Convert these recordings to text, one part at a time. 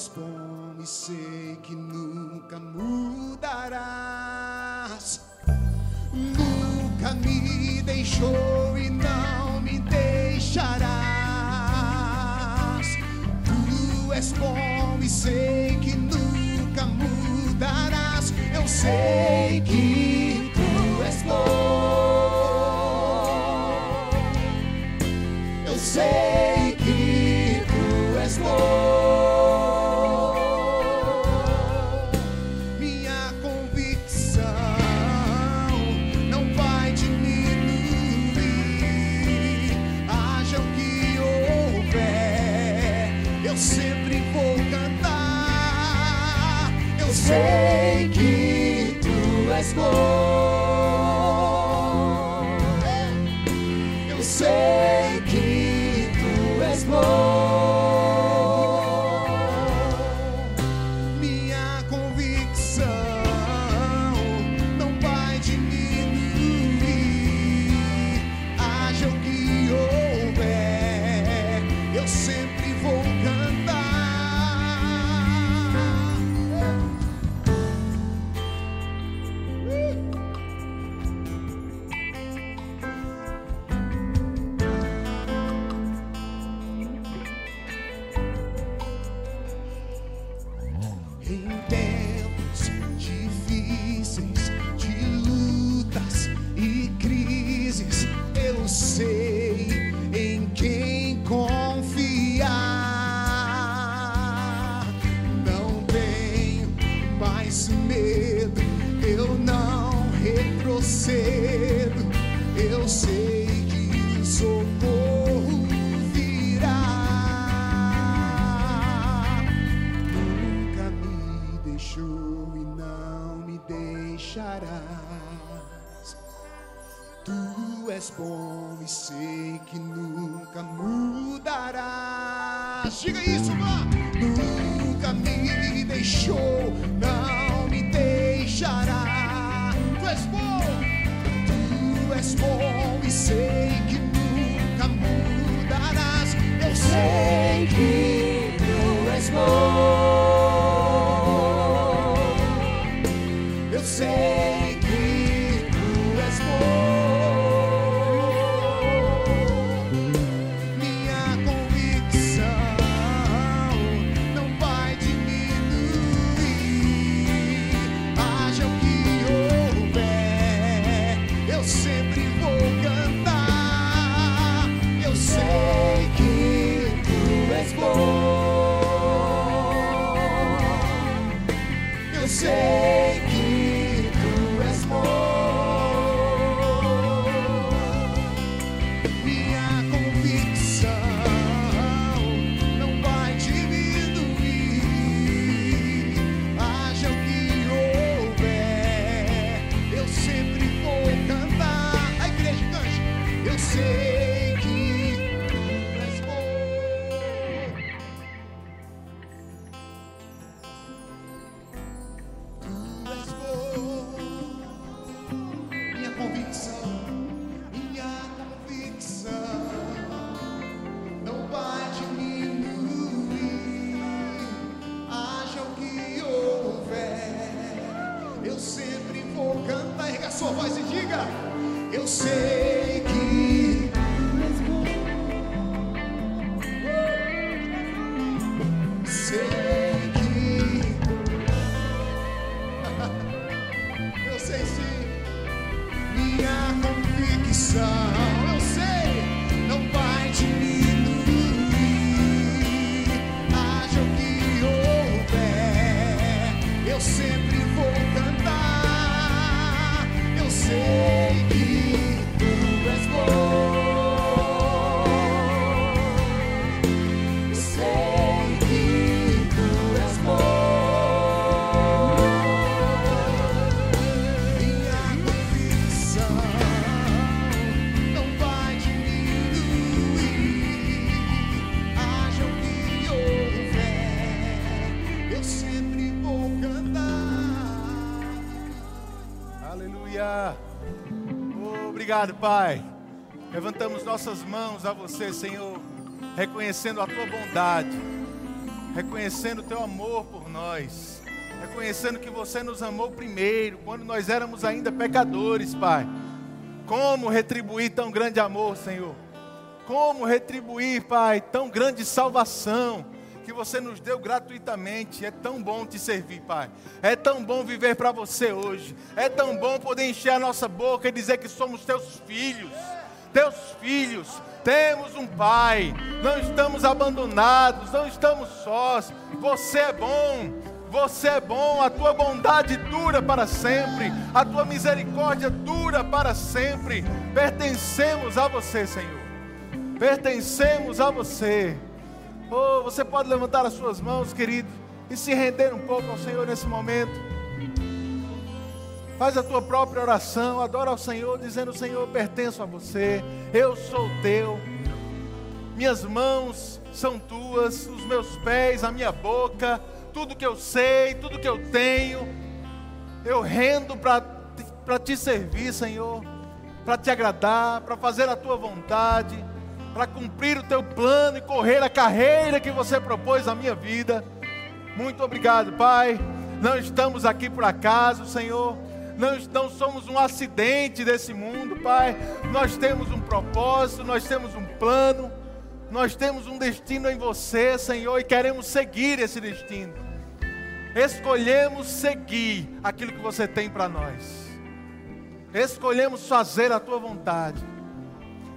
és bom e sei que nunca mudarás. Nunca me deixou e não obrigado, Pai. Levantamos nossas mãos a você, Senhor, reconhecendo a tua bondade, reconhecendo o teu amor por nós, reconhecendo que você nos amou primeiro, quando nós éramos ainda pecadores, Pai. Como retribuir tão grande amor, Senhor? Como retribuir, Pai, tão grande salvação? Que você nos deu gratuitamente. É tão bom te servir, Pai. É tão bom viver para você hoje. É tão bom poder encher a nossa boca e dizer que somos teus filhos. Teus filhos. Temos um Pai. Não estamos abandonados, não estamos sós. Você é bom. Você é bom, a tua bondade dura para sempre, a tua misericórdia dura para sempre. Pertencemos a você, Senhor. Pertencemos a você. Oh, você pode levantar as suas mãos, querido, e se render um pouco ao Senhor nesse momento. Faz a tua própria oração, adora ao Senhor, dizendo: Senhor, eu pertenço a você, eu sou teu. Minhas mãos são tuas, os meus pés, a minha boca, tudo que eu sei, tudo que eu tenho, eu rendo para te servir, Senhor, para te agradar, para fazer a tua vontade para cumprir o teu plano e correr a carreira que você propôs à minha vida. Muito obrigado, Pai. Não estamos aqui por acaso, Senhor. Não, não somos um acidente desse mundo, Pai. Nós temos um propósito, nós temos um plano, nós temos um destino em você, Senhor, e queremos seguir esse destino. Escolhemos seguir aquilo que você tem para nós. Escolhemos fazer a tua vontade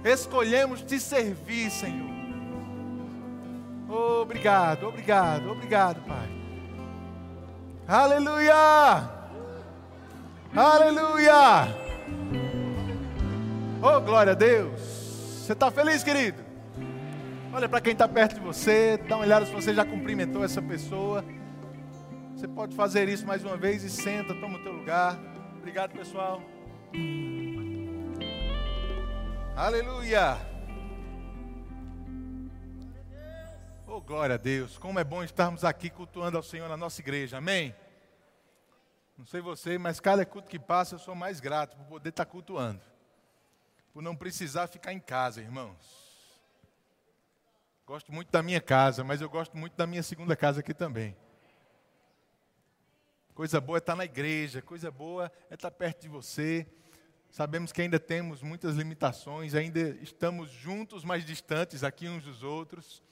escolhemos te servir, Senhor. Obrigado, obrigado, obrigado, Pai. Aleluia! Aleluia! Oh, glória a Deus! Você está feliz, querido? Olha para quem está perto de você, dá uma olhada se você já cumprimentou essa pessoa. Você pode fazer isso mais uma vez e senta, toma o teu lugar. Obrigado, pessoal. Aleluia! Oh, glória a Deus! Como é bom estarmos aqui cultuando ao Senhor na nossa igreja, amém? Não sei você, mas cada culto que passa eu sou mais grato por poder estar cultuando, por não precisar ficar em casa, irmãos. Gosto muito da minha casa, mas eu gosto muito da minha segunda casa aqui também. Coisa boa é estar na igreja, coisa boa é estar perto de você. Sabemos que ainda temos muitas limitações, ainda estamos juntos, mas distantes aqui uns dos outros.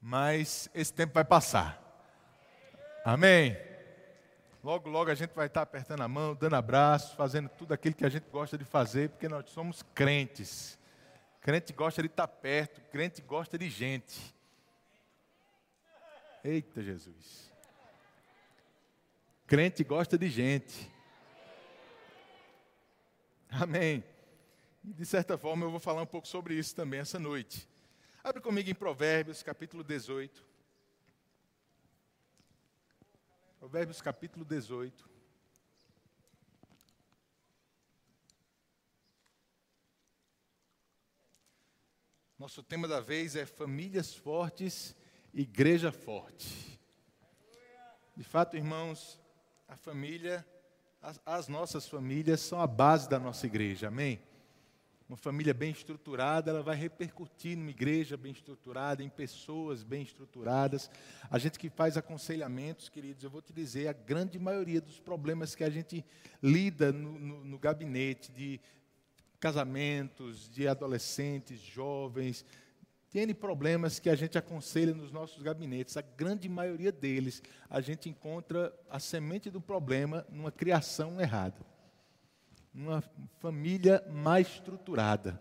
Mas esse tempo vai passar. Amém? Logo, logo a gente vai estar apertando a mão, dando abraço, fazendo tudo aquilo que a gente gosta de fazer, porque nós somos crentes. Crente gosta de estar perto, crente gosta de gente. Eita Jesus. Crente gosta de gente. Amém. De certa forma eu vou falar um pouco sobre isso também essa noite. Abre comigo em Provérbios, capítulo 18. Provérbios, capítulo 18. Nosso tema da vez é famílias fortes, igreja forte. De fato, irmãos, a família as, as nossas famílias são a base da nossa igreja, amém? Uma família bem estruturada, ela vai repercutir numa igreja bem estruturada, em pessoas bem estruturadas. A gente que faz aconselhamentos, queridos, eu vou te dizer, a grande maioria dos problemas que a gente lida no, no, no gabinete de casamentos, de adolescentes, jovens, tem problemas que a gente aconselha nos nossos gabinetes. A grande maioria deles, a gente encontra a semente do problema numa criação errada. Numa família mais estruturada.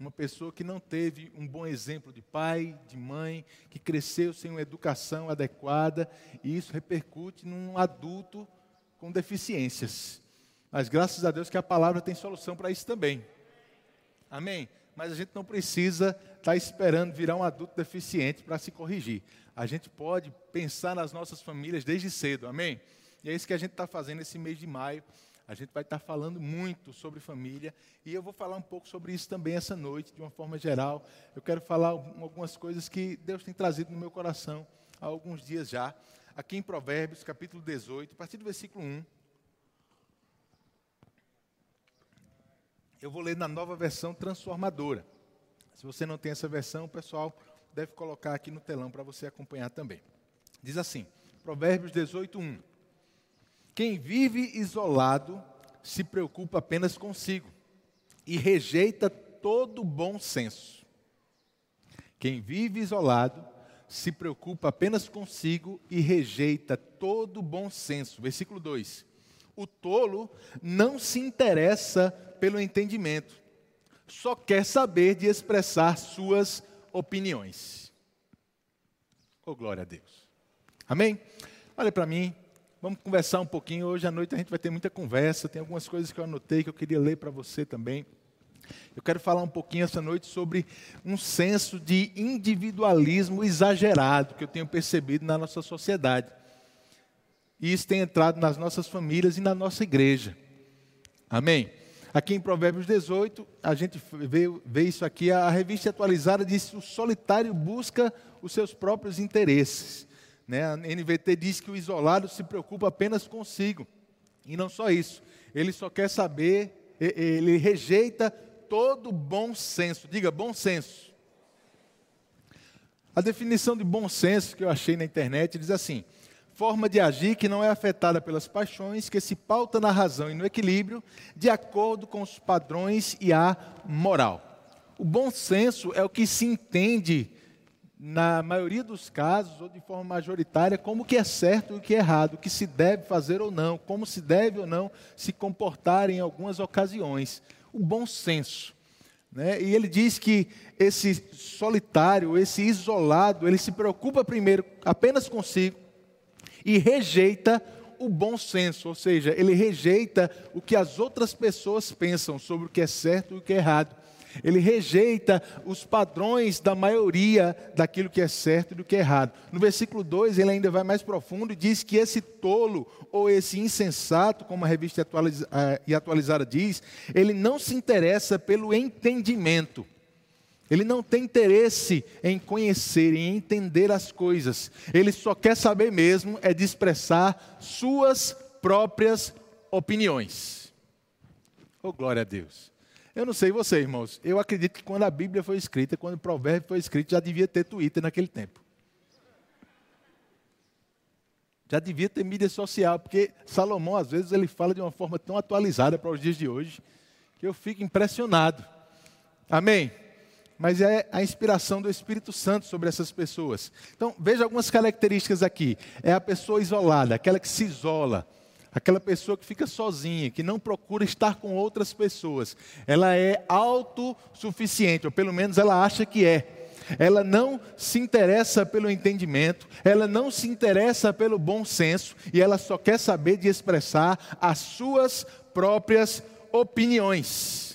Uma pessoa que não teve um bom exemplo de pai, de mãe, que cresceu sem uma educação adequada, e isso repercute num adulto com deficiências. Mas graças a Deus que a palavra tem solução para isso também. Amém? Mas a gente não precisa estar tá esperando virar um adulto deficiente para se corrigir. A gente pode pensar nas nossas famílias desde cedo, amém? E é isso que a gente está fazendo esse mês de maio. A gente vai estar tá falando muito sobre família e eu vou falar um pouco sobre isso também essa noite, de uma forma geral. Eu quero falar algumas coisas que Deus tem trazido no meu coração há alguns dias já. Aqui em Provérbios, capítulo 18, a partir do versículo 1. Eu vou ler na nova versão transformadora. Se você não tem essa versão, o pessoal deve colocar aqui no telão para você acompanhar também. Diz assim, Provérbios 18, 1. Quem vive isolado se preocupa apenas consigo e rejeita todo bom senso. Quem vive isolado se preocupa apenas consigo e rejeita todo bom senso. Versículo 2. O tolo não se interessa pelo entendimento, só quer saber de expressar suas opiniões. Oh, glória a Deus. Amém? Olha para mim, vamos conversar um pouquinho. Hoje à noite a gente vai ter muita conversa. Tem algumas coisas que eu anotei que eu queria ler para você também. Eu quero falar um pouquinho essa noite sobre um senso de individualismo exagerado que eu tenho percebido na nossa sociedade. E isso tem entrado nas nossas famílias e na nossa igreja. Amém? Aqui em Provérbios 18, a gente vê, vê isso aqui, a revista atualizada diz que o solitário busca os seus próprios interesses. Né? A NVT diz que o isolado se preocupa apenas consigo. E não só isso, ele só quer saber, ele rejeita todo bom senso. Diga bom senso. A definição de bom senso que eu achei na internet diz assim: forma de agir que não é afetada pelas paixões, que se pauta na razão e no equilíbrio, de acordo com os padrões e a moral. O bom senso é o que se entende, na maioria dos casos, ou de forma majoritária, como o que é certo e o que é errado, o que se deve fazer ou não, como se deve ou não se comportar em algumas ocasiões o bom senso. Né? E ele diz que esse solitário, esse isolado, ele se preocupa primeiro apenas consigo e rejeita o bom senso, ou seja, ele rejeita o que as outras pessoas pensam sobre o que é certo e o que é errado ele rejeita os padrões da maioria daquilo que é certo e do que é errado. No versículo 2, ele ainda vai mais profundo e diz que esse tolo ou esse insensato, como a revista atualiza, e atualizada diz, ele não se interessa pelo entendimento. Ele não tem interesse em conhecer, em entender as coisas. Ele só quer saber mesmo é de expressar suas próprias opiniões. Oh, glória a Deus. Eu não sei você, irmãos. Eu acredito que quando a Bíblia foi escrita, quando o provérbio foi escrito, já devia ter Twitter naquele tempo. Já devia ter mídia social, porque Salomão, às vezes, ele fala de uma forma tão atualizada para os dias de hoje, que eu fico impressionado. Amém? Mas é a inspiração do Espírito Santo sobre essas pessoas. Então, veja algumas características aqui. É a pessoa isolada, aquela que se isola aquela pessoa que fica sozinha, que não procura estar com outras pessoas. Ela é autossuficiente, ou pelo menos ela acha que é. Ela não se interessa pelo entendimento, ela não se interessa pelo bom senso e ela só quer saber de expressar as suas próprias opiniões.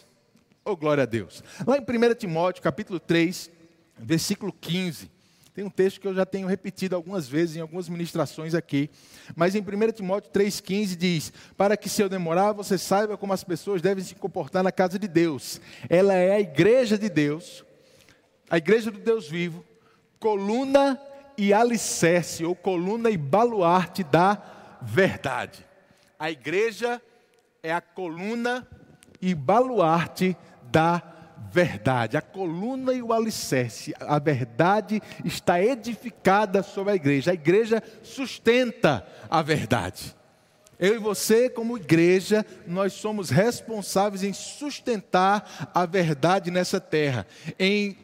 Oh, glória a Deus. Lá em 1 Timóteo, capítulo 3, versículo 15, tem um texto que eu já tenho repetido algumas vezes em algumas ministrações aqui. Mas em 1 Timóteo 3,15 diz: Para que se eu demorar, você saiba como as pessoas devem se comportar na casa de Deus. Ela é a igreja de Deus, a igreja do Deus vivo, coluna e alicerce, ou coluna e baluarte da verdade. A igreja é a coluna e baluarte da verdade verdade, a coluna e o alicerce, a verdade está edificada sobre a igreja. A igreja sustenta a verdade. Eu e você, como igreja, nós somos responsáveis em sustentar a verdade nessa terra, em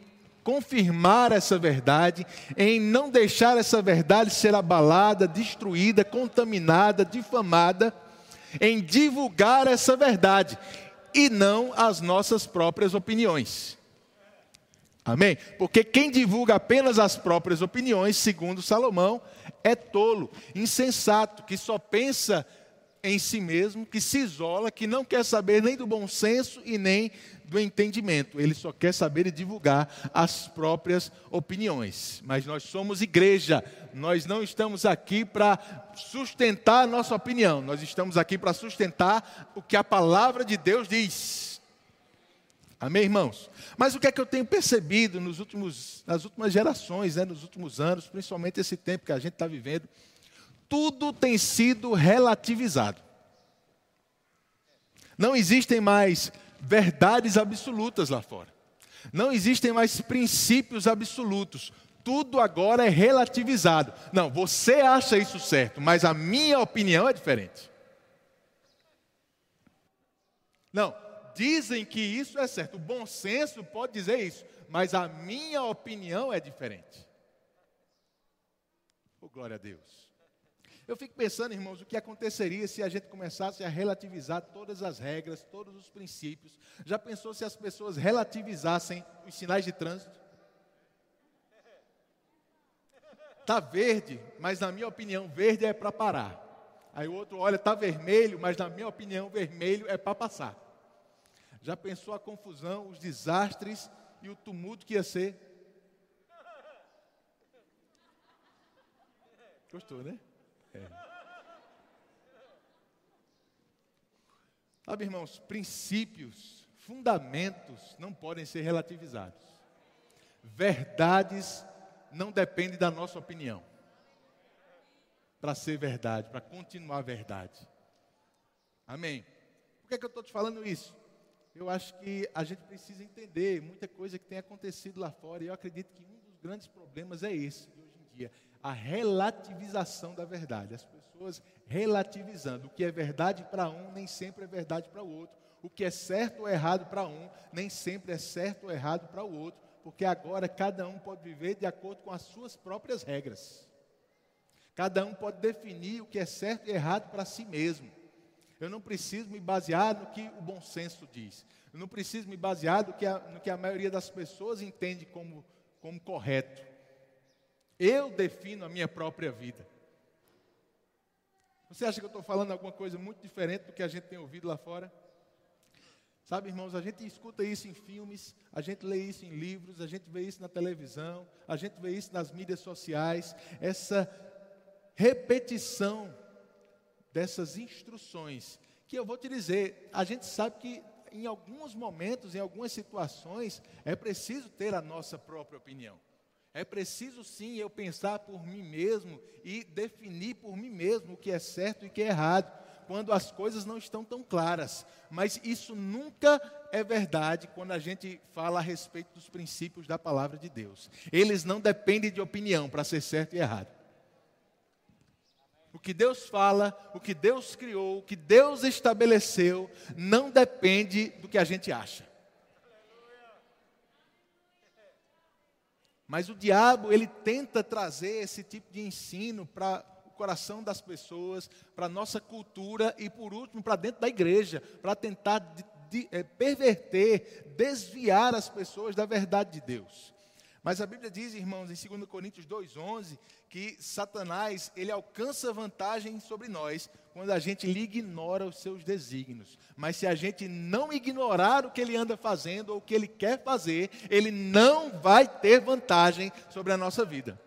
confirmar essa verdade, em não deixar essa verdade ser abalada, destruída, contaminada, difamada, em divulgar essa verdade e não as nossas próprias opiniões. Amém? Porque quem divulga apenas as próprias opiniões, segundo Salomão, é tolo, insensato, que só pensa em si mesmo, que se isola, que não quer saber nem do bom senso e nem do entendimento. Ele só quer saber e divulgar as próprias opiniões. Mas nós somos igreja, nós não estamos aqui para sustentar a nossa opinião, nós estamos aqui para sustentar o que a palavra de Deus diz. Amém, irmãos? Mas o que é que eu tenho percebido nos últimos, nas últimas gerações, né, nos últimos anos, principalmente esse tempo que a gente está vivendo? Tudo tem sido relativizado. Não existem mais verdades absolutas lá fora. Não existem mais princípios absolutos. Tudo agora é relativizado. Não, você acha isso certo, mas a minha opinião é diferente. Não, dizem que isso é certo. O bom senso pode dizer isso, mas a minha opinião é diferente. Oh, glória a Deus. Eu fico pensando, irmãos, o que aconteceria se a gente começasse a relativizar todas as regras, todos os princípios. Já pensou se as pessoas relativizassem os sinais de trânsito? Está verde, mas na minha opinião, verde é para parar. Aí o outro olha, está vermelho, mas na minha opinião, vermelho é para passar. Já pensou a confusão, os desastres e o tumulto que ia ser? Gostou, né? É. Sabe, irmãos, princípios, fundamentos não podem ser relativizados. Verdades não dependem da nossa opinião. Para ser verdade, para continuar verdade. Amém. Por que, é que eu estou te falando isso? Eu acho que a gente precisa entender muita coisa que tem acontecido lá fora, e eu acredito que um dos grandes problemas é esse de hoje em dia a relativização da verdade. As pessoas relativizando. O que é verdade para um, nem sempre é verdade para o outro. O que é certo ou errado para um, nem sempre é certo ou errado para o outro. Porque agora cada um pode viver de acordo com as suas próprias regras. Cada um pode definir o que é certo e errado para si mesmo. Eu não preciso me basear no que o bom senso diz. Eu não preciso me basear no que a, no que a maioria das pessoas entende como, como correto. Eu defino a minha própria vida. Você acha que eu estou falando alguma coisa muito diferente do que a gente tem ouvido lá fora? Sabe, irmãos, a gente escuta isso em filmes, a gente lê isso em livros, a gente vê isso na televisão, a gente vê isso nas mídias sociais, essa repetição dessas instruções, que eu vou te dizer, a gente sabe que em alguns momentos, em algumas situações, é preciso ter a nossa própria opinião. É preciso sim eu pensar por mim mesmo e definir por mim mesmo o que é certo e o que é errado, quando as coisas não estão tão claras. Mas isso nunca é verdade quando a gente fala a respeito dos princípios da palavra de Deus. Eles não dependem de opinião para ser certo e errado. O que Deus fala, o que Deus criou, o que Deus estabeleceu, não depende do que a gente acha. Mas o diabo, ele tenta trazer esse tipo de ensino para o coração das pessoas, para a nossa cultura e, por último, para dentro da igreja, para tentar de, de, é, perverter, desviar as pessoas da verdade de Deus. Mas a Bíblia diz, irmãos, em 2 Coríntios 2,11, que Satanás, ele alcança vantagem sobre nós quando a gente lhe ignora os seus desígnios. Mas se a gente não ignorar o que ele anda fazendo ou o que ele quer fazer, ele não vai ter vantagem sobre a nossa vida.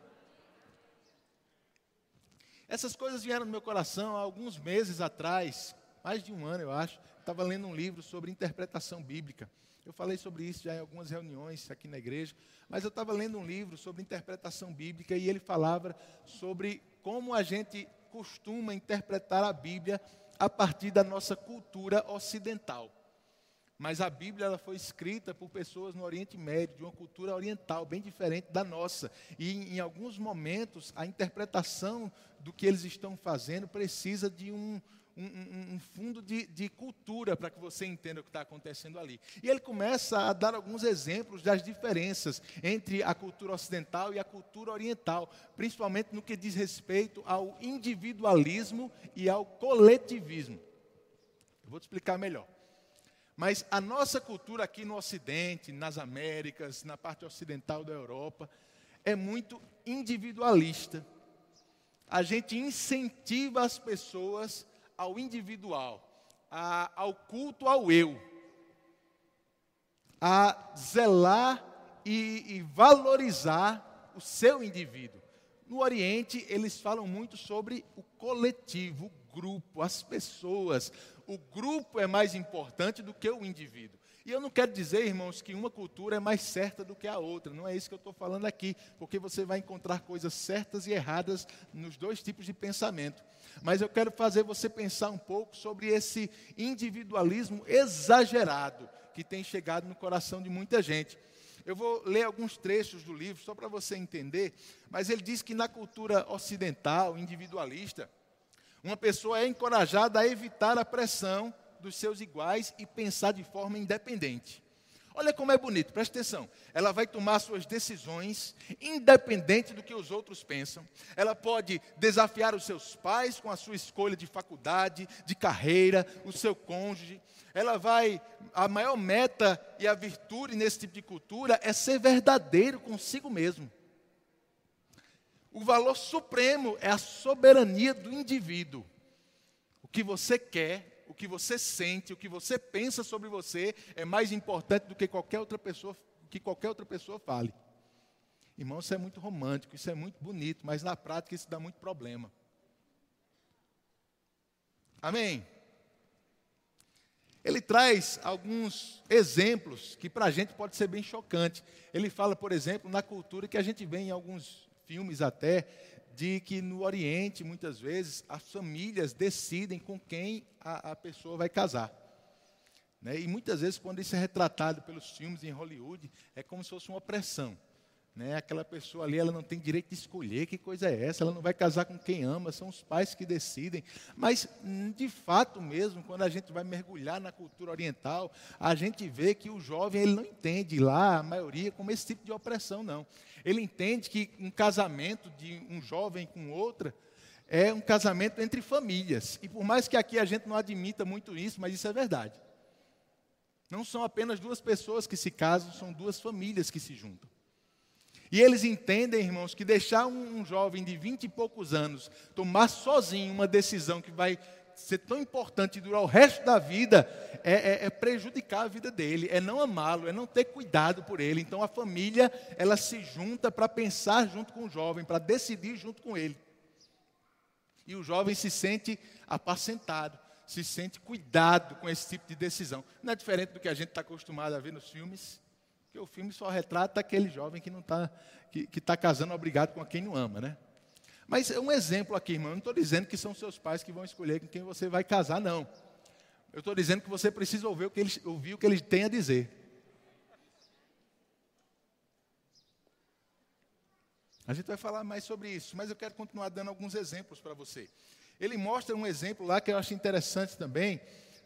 Essas coisas vieram no meu coração há alguns meses atrás, mais de um ano eu acho. Estava lendo um livro sobre interpretação bíblica. Eu falei sobre isso já em algumas reuniões aqui na igreja, mas eu estava lendo um livro sobre interpretação bíblica e ele falava sobre como a gente costuma interpretar a Bíblia a partir da nossa cultura ocidental. Mas a Bíblia ela foi escrita por pessoas no Oriente Médio, de uma cultura oriental bem diferente da nossa. E em, alguns momentos a interpretação do que eles estão fazendo precisa de um, um, um, fundo de, de cultura para que você entenda o que está acontecendo ali. E ele começa a dar alguns exemplos das diferenças entre a cultura ocidental e a cultura oriental, principalmente no que diz respeito ao individualismo e ao coletivismo. Eu vou te explicar melhor. Mas a nossa cultura aqui no Ocidente, nas Américas, na parte ocidental da Europa, é muito individualista. A gente incentiva as pessoas ao individual, a, ao culto ao eu, a zelar e, e valorizar o seu indivíduo. No Oriente, eles falam muito sobre o coletivo, o grupo, as pessoas. O grupo é mais importante do que o indivíduo. E eu não quero dizer, irmãos, que uma cultura é mais certa do que a outra. Não é isso que eu estou falando aqui, porque você vai encontrar coisas certas e erradas nos dois tipos de pensamento. Mas eu quero fazer você pensar um pouco sobre esse individualismo exagerado que tem chegado no coração de muita gente. Eu vou ler alguns trechos do livro só para você entender, mas ele diz que na cultura ocidental, individualista, uma pessoa é encorajada a evitar a pressão dos seus iguais e pensar de forma independente. Olha como é bonito, presta atenção. Ela vai tomar suas decisões independente do que os outros pensam. Ela pode desafiar os seus pais com a sua escolha de faculdade, de carreira, o seu cônjuge. Ela vai, a maior meta e a virtude nesse tipo de cultura é ser verdadeiro consigo mesmo. O valor supremo é a soberania do indivíduo. O que você quer o que você sente, o que você pensa sobre você é mais importante do que qualquer outra pessoa, que qualquer outra pessoa fale. Irmão, isso é muito romântico, isso é muito bonito, mas na prática isso dá muito problema. Amém? Ele traz alguns exemplos que para a gente pode ser bem chocante. Ele fala, por exemplo, na cultura que a gente vê em alguns filmes até, de que no Oriente, muitas vezes, as famílias decidem com quem a, a pessoa vai casar. Né? E muitas vezes, quando isso é retratado pelos filmes em Hollywood, é como se fosse uma opressão. Né? Aquela pessoa ali, ela não tem direito de escolher que coisa é essa, ela não vai casar com quem ama, são os pais que decidem. Mas, de fato mesmo, quando a gente vai mergulhar na cultura oriental, a gente vê que o jovem ele não entende lá, a maioria, como esse tipo de opressão, não. Ele entende que um casamento de um jovem com outra é um casamento entre famílias. E por mais que aqui a gente não admita muito isso, mas isso é verdade. Não são apenas duas pessoas que se casam, são duas famílias que se juntam. E eles entendem, irmãos, que deixar um, jovem de vinte e poucos anos tomar sozinho uma decisão que vai ser tão importante durar o resto da vida é, é, é prejudicar a vida dele, é não amá-lo, é não ter cuidado por ele. Então a família ela se junta para pensar junto com o jovem, para decidir junto com ele. E o jovem se sente apacentado, se sente cuidado com esse tipo de decisão. Não é diferente do que a gente está acostumado a ver nos filmes, que o filme só retrata aquele jovem que não está que está casando obrigado com quem não ama, né? Mas é um exemplo aqui, irmão. Eu não estou dizendo que são seus pais que vão escolher com quem você vai casar, não. Eu estou dizendo que você precisa ouvir o que eles, ouvir o que eles têm a dizer. A gente vai falar mais sobre isso, mas eu quero continuar dando alguns exemplos para você. Ele mostra um exemplo lá que eu acho interessante também,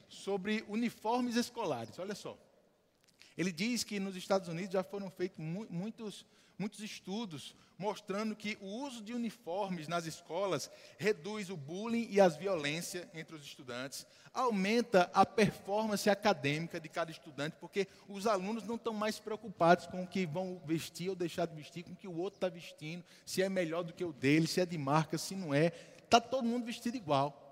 sobre uniformes escolares. Olha só. Ele diz que nos Estados Unidos já foram feitos mu muitos, muitos estudos mostrando que o uso de uniformes nas escolas reduz o bullying e as violências entre os estudantes, aumenta a performance acadêmica de cada estudante, porque os alunos não estão mais preocupados com o que vão vestir ou deixar de vestir, com o que o outro está vestindo, se é melhor do que o dele, se é de marca, se não é. Está todo mundo vestido igual.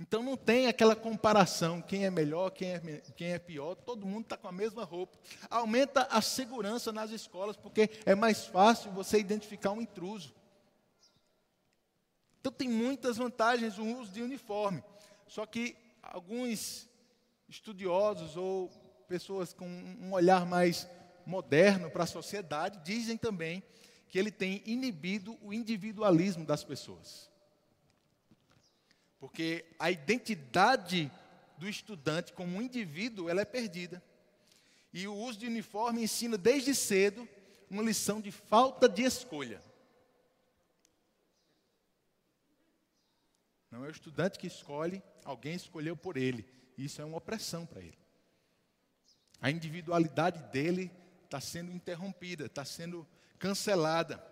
Então não tem aquela comparação, quem é melhor, quem é, quem é pior, todo mundo está com a mesma roupa. Aumenta a segurança nas escolas, porque é mais fácil você identificar um intruso. Então tem muitas vantagens o uso de uniforme. Só que alguns estudiosos ou pessoas com um olhar mais moderno para a sociedade dizem também que ele tem inibido o individualismo das pessoas. Porque a identidade do estudante como um indivíduo, ela é perdida. E o uso de uniforme ensina desde cedo uma lição de falta de escolha. Não é o estudante que escolhe, alguém escolheu por ele. Isso é uma opressão para ele. A individualidade dele está sendo interrompida, está sendo cancelada.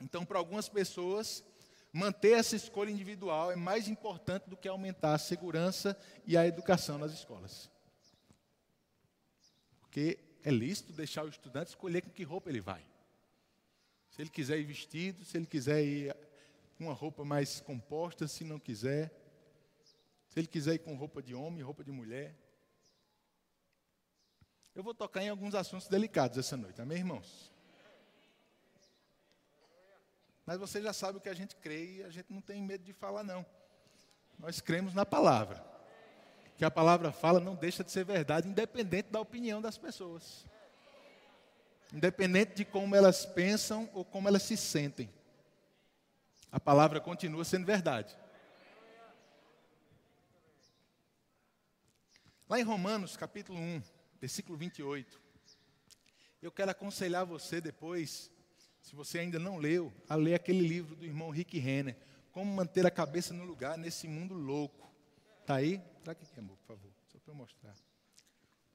Então, para algumas pessoas, manter essa escolha individual é mais importante do que aumentar a segurança e a educação nas escolas. Porque é lícito deixar o estudante escolher com que roupa ele vai. Se ele quiser ir vestido, se ele quiser ir com uma roupa mais composta, se não quiser. Se ele quiser ir com roupa de homem, roupa de mulher. Eu vou tocar em alguns assuntos delicados essa noite, amém, irmãos? Mas você já sabe o que a gente crê e a gente não tem medo de falar, não. Nós cremos na palavra. Que a palavra fala não deixa de ser verdade, independente da opinião das pessoas. Independente de como elas pensam ou como elas se sentem. A palavra continua sendo verdade. Lá em Romanos, capítulo 1, versículo 28, eu quero aconselhar você depois, se você ainda não leu, a ler aquele livro do irmão Rick Renner, Como Manter a Cabeça no Lugar nesse Mundo Louco. Está aí? Traga aqui, amor, por favor, só para eu mostrar.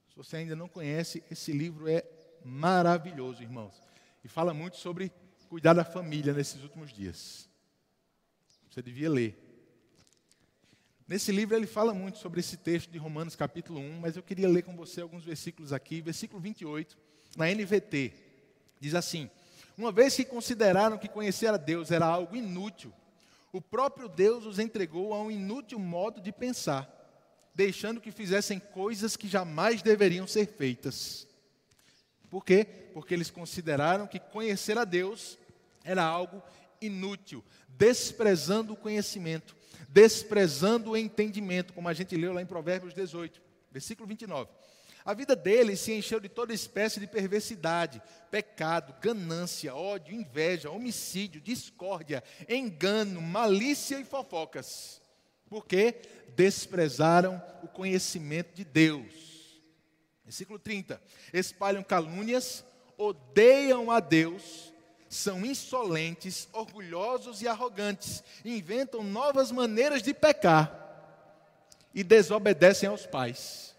Se você ainda não conhece, esse livro é maravilhoso, irmãos. E fala muito sobre cuidar da família nesses últimos dias. Você devia ler. Nesse livro ele fala muito sobre esse texto de Romanos capítulo 1, mas eu queria ler com você alguns versículos aqui. Versículo 28, na NVT, diz assim: Uma vez que consideraram que conhecer a Deus era algo inútil, o próprio Deus os entregou a um inútil modo de pensar, deixando que fizessem coisas que jamais deveriam ser feitas. Por quê? Porque eles consideraram que conhecer a Deus era algo inútil, desprezando o conhecimento, desprezando o entendimento, como a gente leu lá em Provérbios 18, versículo 29. A vida deles se encheu de toda espécie de perversidade, pecado, ganância, ódio, inveja, homicídio, discórdia, engano, malícia e fofocas. Porque desprezaram o conhecimento de Deus. Versículo 30. Espalham calúnias, odeiam a Deus, são insolentes, orgulhosos e arrogantes, inventam novas maneiras de pecar e desobedecem aos pais.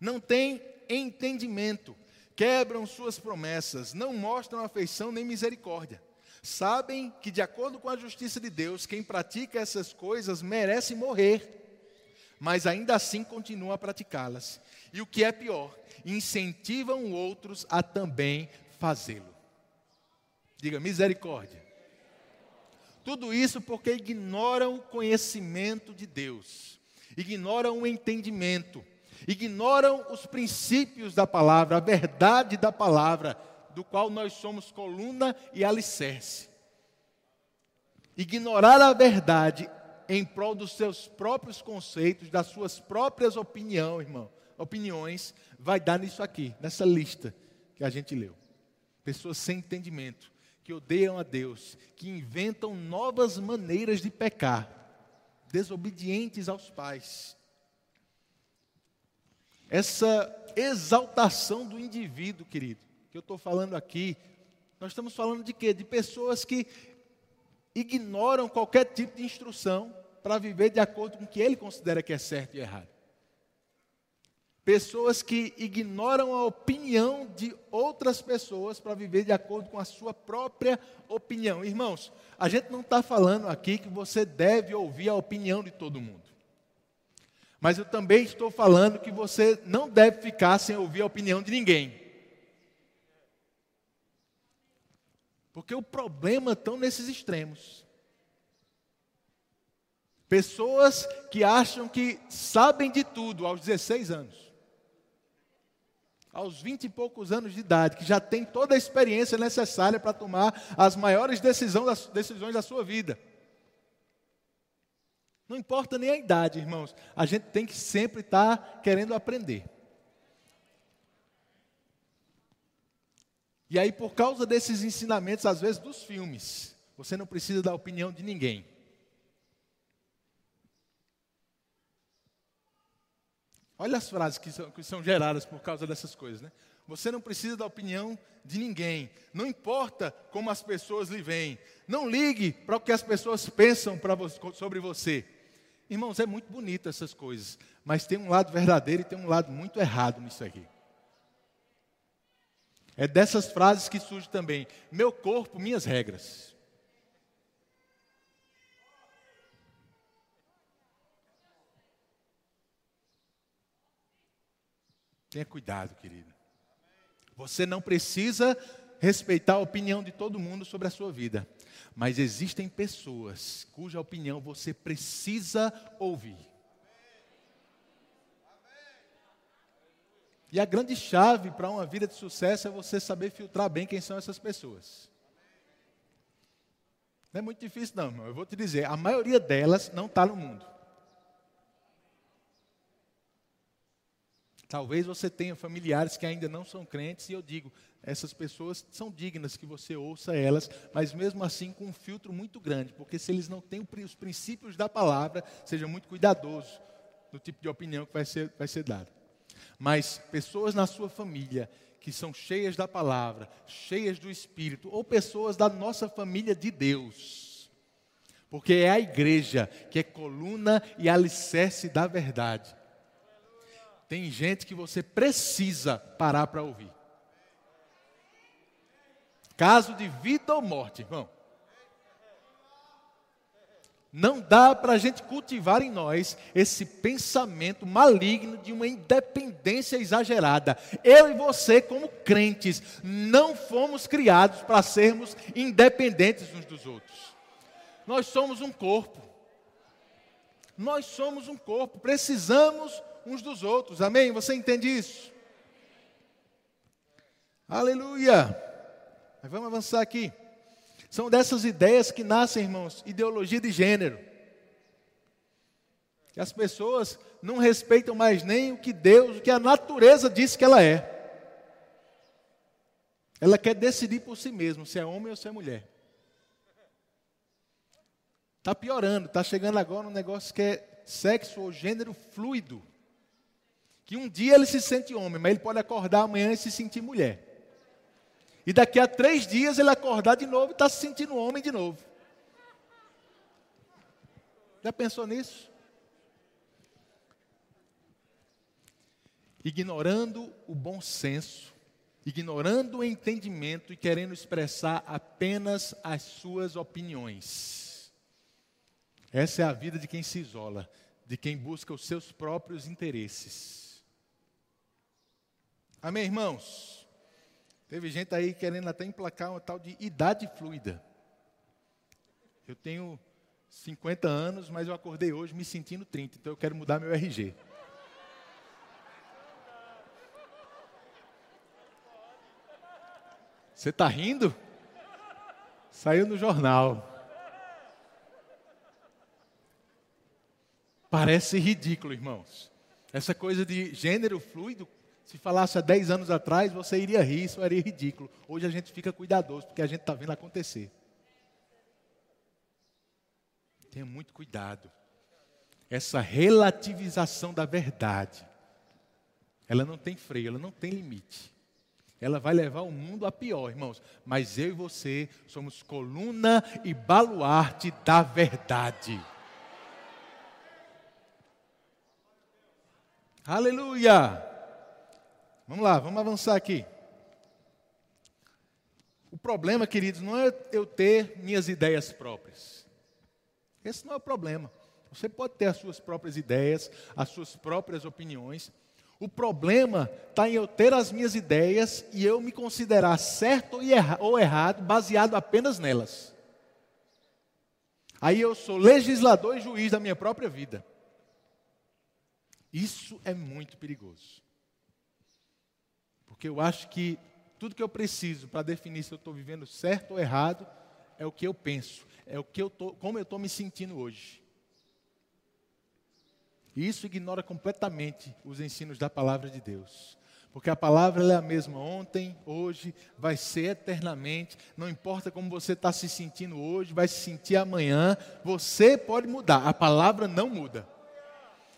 Não têm entendimento, quebram suas promessas, não mostram afeição nem misericórdia. Sabem que, de acordo com a justiça de Deus, quem pratica essas coisas merece morrer mas ainda assim continuam a praticá-las. E o que é pior, incentivam outros a também fazê-lo. Diga misericórdia. Tudo isso porque ignoram o conhecimento de Deus, ignoram o entendimento, ignoram os princípios da palavra, a verdade da palavra, do qual nós somos coluna e alicerce. Ignorar a verdade em prol dos seus próprios conceitos, das suas próprias opiniões, irmão, opiniões, vai dar nisso aqui, nessa lista que a gente leu. Pessoas sem entendimento, que odeiam a Deus, que inventam novas maneiras de pecar, desobedientes aos pais. Essa exaltação do indivíduo, querido, que eu estou falando aqui, nós estamos falando de quê? De pessoas que ignoram qualquer tipo de instrução para viver de acordo com o que ele considera que é certo e errado. Pessoas que ignoram a opinião de outras pessoas para viver de acordo com a sua própria opinião. Irmãos, a gente não está falando aqui que você deve ouvir a opinião de todo mundo. Mas eu também estou falando que você não deve ficar sem ouvir a opinião de ninguém. Porque o problema está nesses extremos. Pessoas que acham que sabem de tudo aos 16 anos. Aos 20 e poucos anos de idade, que já tem toda a experiência necessária para tomar as maiores decisões da sua vida. Não importa nem a idade, irmãos, a gente tem que sempre estar tá querendo aprender. E aí, por causa desses ensinamentos, às vezes dos filmes, você não precisa da opinião de ninguém. Olha as frases que são, que são, geradas por causa dessas coisas, né? Você não precisa da opinião de ninguém. Não importa como as pessoas lhe veem. Não ligue para o que as pessoas pensam você, sobre você. Irmãos, é muito bonito essas coisas, mas tem um lado verdadeiro e tem um lado muito errado nisso aqui. É dessas frases que surge também: meu corpo, minhas regras. Tenha cuidado, querido. Você não precisa respeitar a opinião de todo mundo sobre a sua vida, mas existem pessoas cuja opinião você precisa ouvir. E a grande chave para uma vida de sucesso é você saber filtrar bem quem são essas pessoas. Não é muito difícil, não, irmão. Eu vou te dizer, a maioria delas não está no mundo. Talvez você tenha familiares que ainda não são crentes, e eu digo, essas pessoas são dignas que você ouça elas, mas mesmo assim com um filtro muito grande, porque se eles não têm os princípios da palavra, seja muito cuidadoso no tipo de opinião que vai ser, vai ser dada. Mas pessoas na sua família que são cheias da palavra, cheias do Espírito, ou pessoas da nossa família de Deus, porque é a igreja que é coluna e alicerce da verdade tem gente que você precisa parar para ouvir. Caso de vida ou morte, irmão. Não dá para a gente cultivar em nós esse pensamento maligno de uma independência exagerada. Eu e você, como crentes, não fomos criados para sermos independentes uns dos outros. Nós somos um corpo. Nós somos um corpo, precisamos uns dos outros. Amém? Você entende isso? Aleluia! Mas vamos avançar aqui. São dessas ideias que nascem, irmãos, ideologia de gênero. Que as pessoas não respeitam mais nem o que Deus, o que a natureza disse que ela é. Ela quer decidir por si mesma se é homem ou se é mulher. Está piorando, está chegando agora um negócio que é sexo ou gênero fluido que um dia ele se sente homem, mas ele pode acordar amanhã e se sentir mulher. E daqui a três dias ele acordar de novo e está se sentindo homem de novo. Já pensou nisso? Ignorando o bom senso, ignorando o entendimento e querendo expressar apenas as suas opiniões. Essa é a vida de quem se isola, de quem busca os seus próprios interesses. Amém, irmãos? Teve gente aí querendo até emplacar uma tal de idade fluida. Eu tenho 50 anos, mas eu acordei hoje me sentindo 30, então eu quero mudar meu RG. Você está rindo? Saiu no jornal. Parece ridículo, irmãos. Essa coisa de gênero fluido se falasse há 10 anos atrás, você iria rir, isso seria ridículo. Hoje a gente fica cuidadoso, porque a gente está vendo acontecer. Tenha muito cuidado. Essa relativização da verdade, ela não tem freio, ela não tem limite. Ela vai levar o mundo a pior, irmãos. Mas eu e você somos coluna e baluarte da verdade. Aleluia! Vamos lá, vamos avançar aqui. O problema, queridos, não é eu ter minhas ideias próprias. Esse não é o problema. Você pode ter as suas próprias ideias, as suas próprias opiniões. O problema está em eu ter as minhas ideias e eu me considerar certo ou errado baseado apenas nelas. Aí eu sou legislador e juiz da minha própria vida. Isso é muito perigoso. Porque eu acho que tudo que eu preciso para definir se eu estou vivendo certo ou errado é o que eu penso, é o que eu tô, como eu estou me sentindo hoje. E isso ignora completamente os ensinos da palavra de Deus. Porque a palavra é a mesma ontem, hoje, vai ser eternamente. Não importa como você está se sentindo hoje, vai se sentir amanhã. Você pode mudar, a palavra não muda.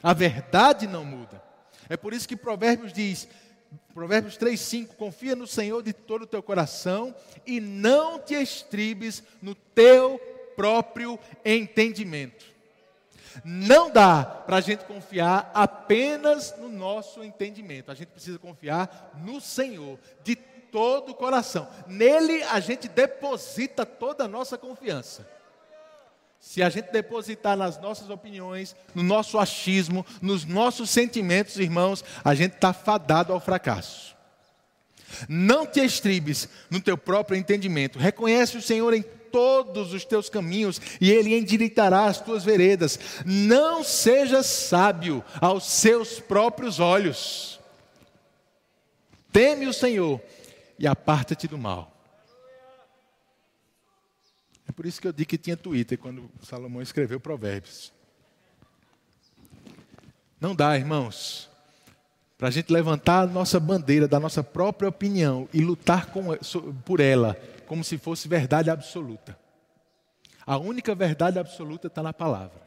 A verdade não muda. É por isso que Provérbios diz: Provérbios 3,5: Confia no Senhor de todo o teu coração e não te estribes no teu próprio entendimento. Não dá para a gente confiar apenas no nosso entendimento, a gente precisa confiar no Senhor de todo o coração. Nele a gente deposita toda a nossa confiança. Se a gente depositar nas nossas opiniões, no nosso achismo, nos nossos sentimentos, irmãos, a gente está fadado ao fracasso. Não te estribes no teu próprio entendimento. Reconhece o Senhor em todos os teus caminhos e Ele endireitará as tuas veredas. Não sejas sábio aos seus próprios olhos. Teme o Senhor e aparta-te do mal. Por isso que eu digo que tinha Twitter quando Salomão escreveu Provérbios. Não dá, irmãos, para a gente levantar a nossa bandeira da nossa própria opinião e lutar com, por ela, como se fosse verdade absoluta. A única verdade absoluta está na palavra.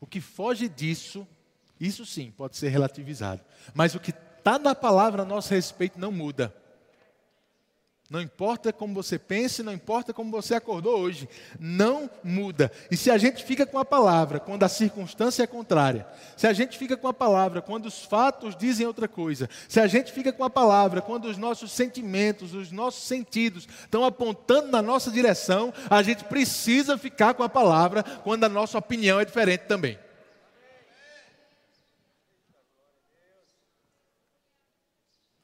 O que foge disso, isso sim pode ser relativizado. Mas o que está na palavra a nosso respeito não muda. Não importa como você pense, não importa como você acordou hoje, não muda. E se a gente fica com a palavra quando a circunstância é contrária, se a gente fica com a palavra quando os fatos dizem outra coisa, se a gente fica com a palavra quando os nossos sentimentos, os nossos sentidos estão apontando na nossa direção, a gente precisa ficar com a palavra quando a nossa opinião é diferente também.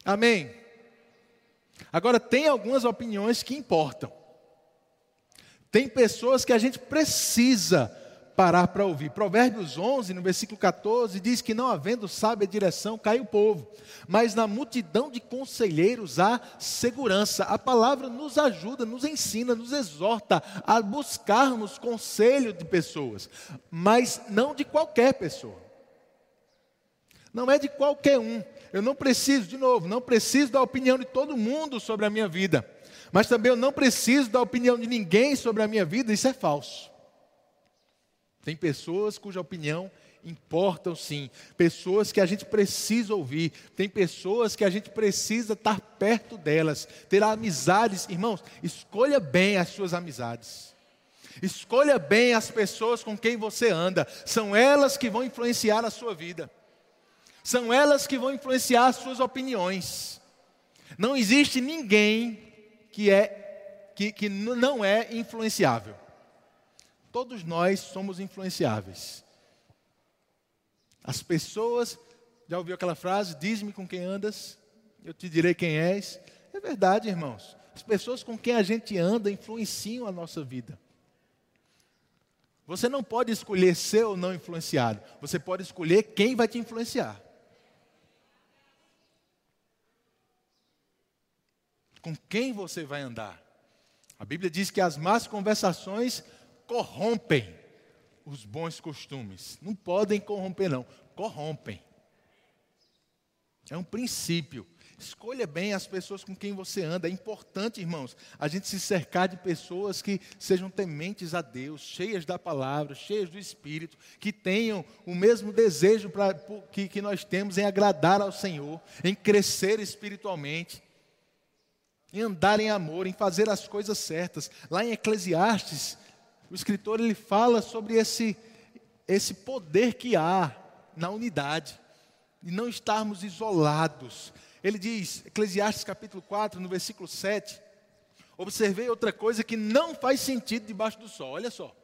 Amém. Agora, tem algumas opiniões que importam. Tem pessoas que a gente precisa parar para ouvir. Provérbios 11, no versículo 14, diz que não havendo sábia direção, cai o povo, mas na multidão de conselheiros há segurança. A palavra nos ajuda, nos ensina, nos exorta a buscarmos conselho de pessoas, mas não de qualquer pessoa. Não é de qualquer um. Eu não preciso, de novo, não preciso da opinião de todo mundo sobre a minha vida. Mas também eu não preciso da opinião de ninguém sobre a minha vida, isso é falso. Tem pessoas cuja opinião importam sim, pessoas que a gente precisa ouvir, tem pessoas que a gente precisa estar perto delas, ter amizades, irmãos, escolha bem as suas amizades. Escolha bem as pessoas com quem você anda, são elas que vão influenciar a sua vida. São elas que vão influenciar as suas opiniões. Não existe ninguém que é que, que não é influenciável. Todos nós somos influenciáveis. As pessoas, já ouviu aquela frase? Diz-me com quem andas, eu te direi quem és. É verdade, irmãos. As pessoas com quem a gente anda influenciam a nossa vida. Você não pode escolher ser ou não influenciado. Você pode escolher quem vai te influenciar. Com quem você vai andar. A Bíblia diz que as más conversações corrompem os bons costumes. Não podem corromper, não, corrompem. É um princípio. Escolha bem as pessoas com quem você anda. É importante, irmãos, a gente se cercar de pessoas que sejam tementes a Deus, cheias da palavra, cheias do Espírito, que tenham o mesmo desejo pra, que, que nós temos em agradar ao Senhor, em crescer espiritualmente em andar em amor, em fazer as coisas certas. Lá em Eclesiastes, o escritor ele fala sobre esse, esse poder que há na unidade, e não estarmos isolados. Ele diz, Eclesiastes capítulo 4, no versículo 7, observei outra coisa que não faz sentido debaixo do sol, olha só,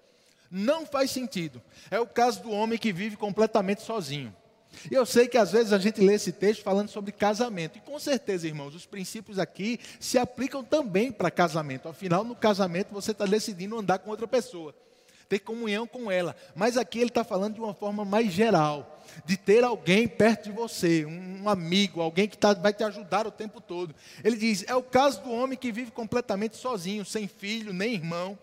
não faz sentido. É o caso do homem que vive completamente sozinho. E eu sei que às vezes a gente lê esse texto falando sobre casamento. E com certeza, irmãos, os princípios aqui se aplicam também para casamento. Afinal, no casamento você está decidindo andar com outra pessoa, ter comunhão com ela. Mas aqui ele está falando de uma forma mais geral, de ter alguém perto de você, um amigo, alguém que tá, vai te ajudar o tempo todo. Ele diz: é o caso do homem que vive completamente sozinho, sem filho, nem irmão,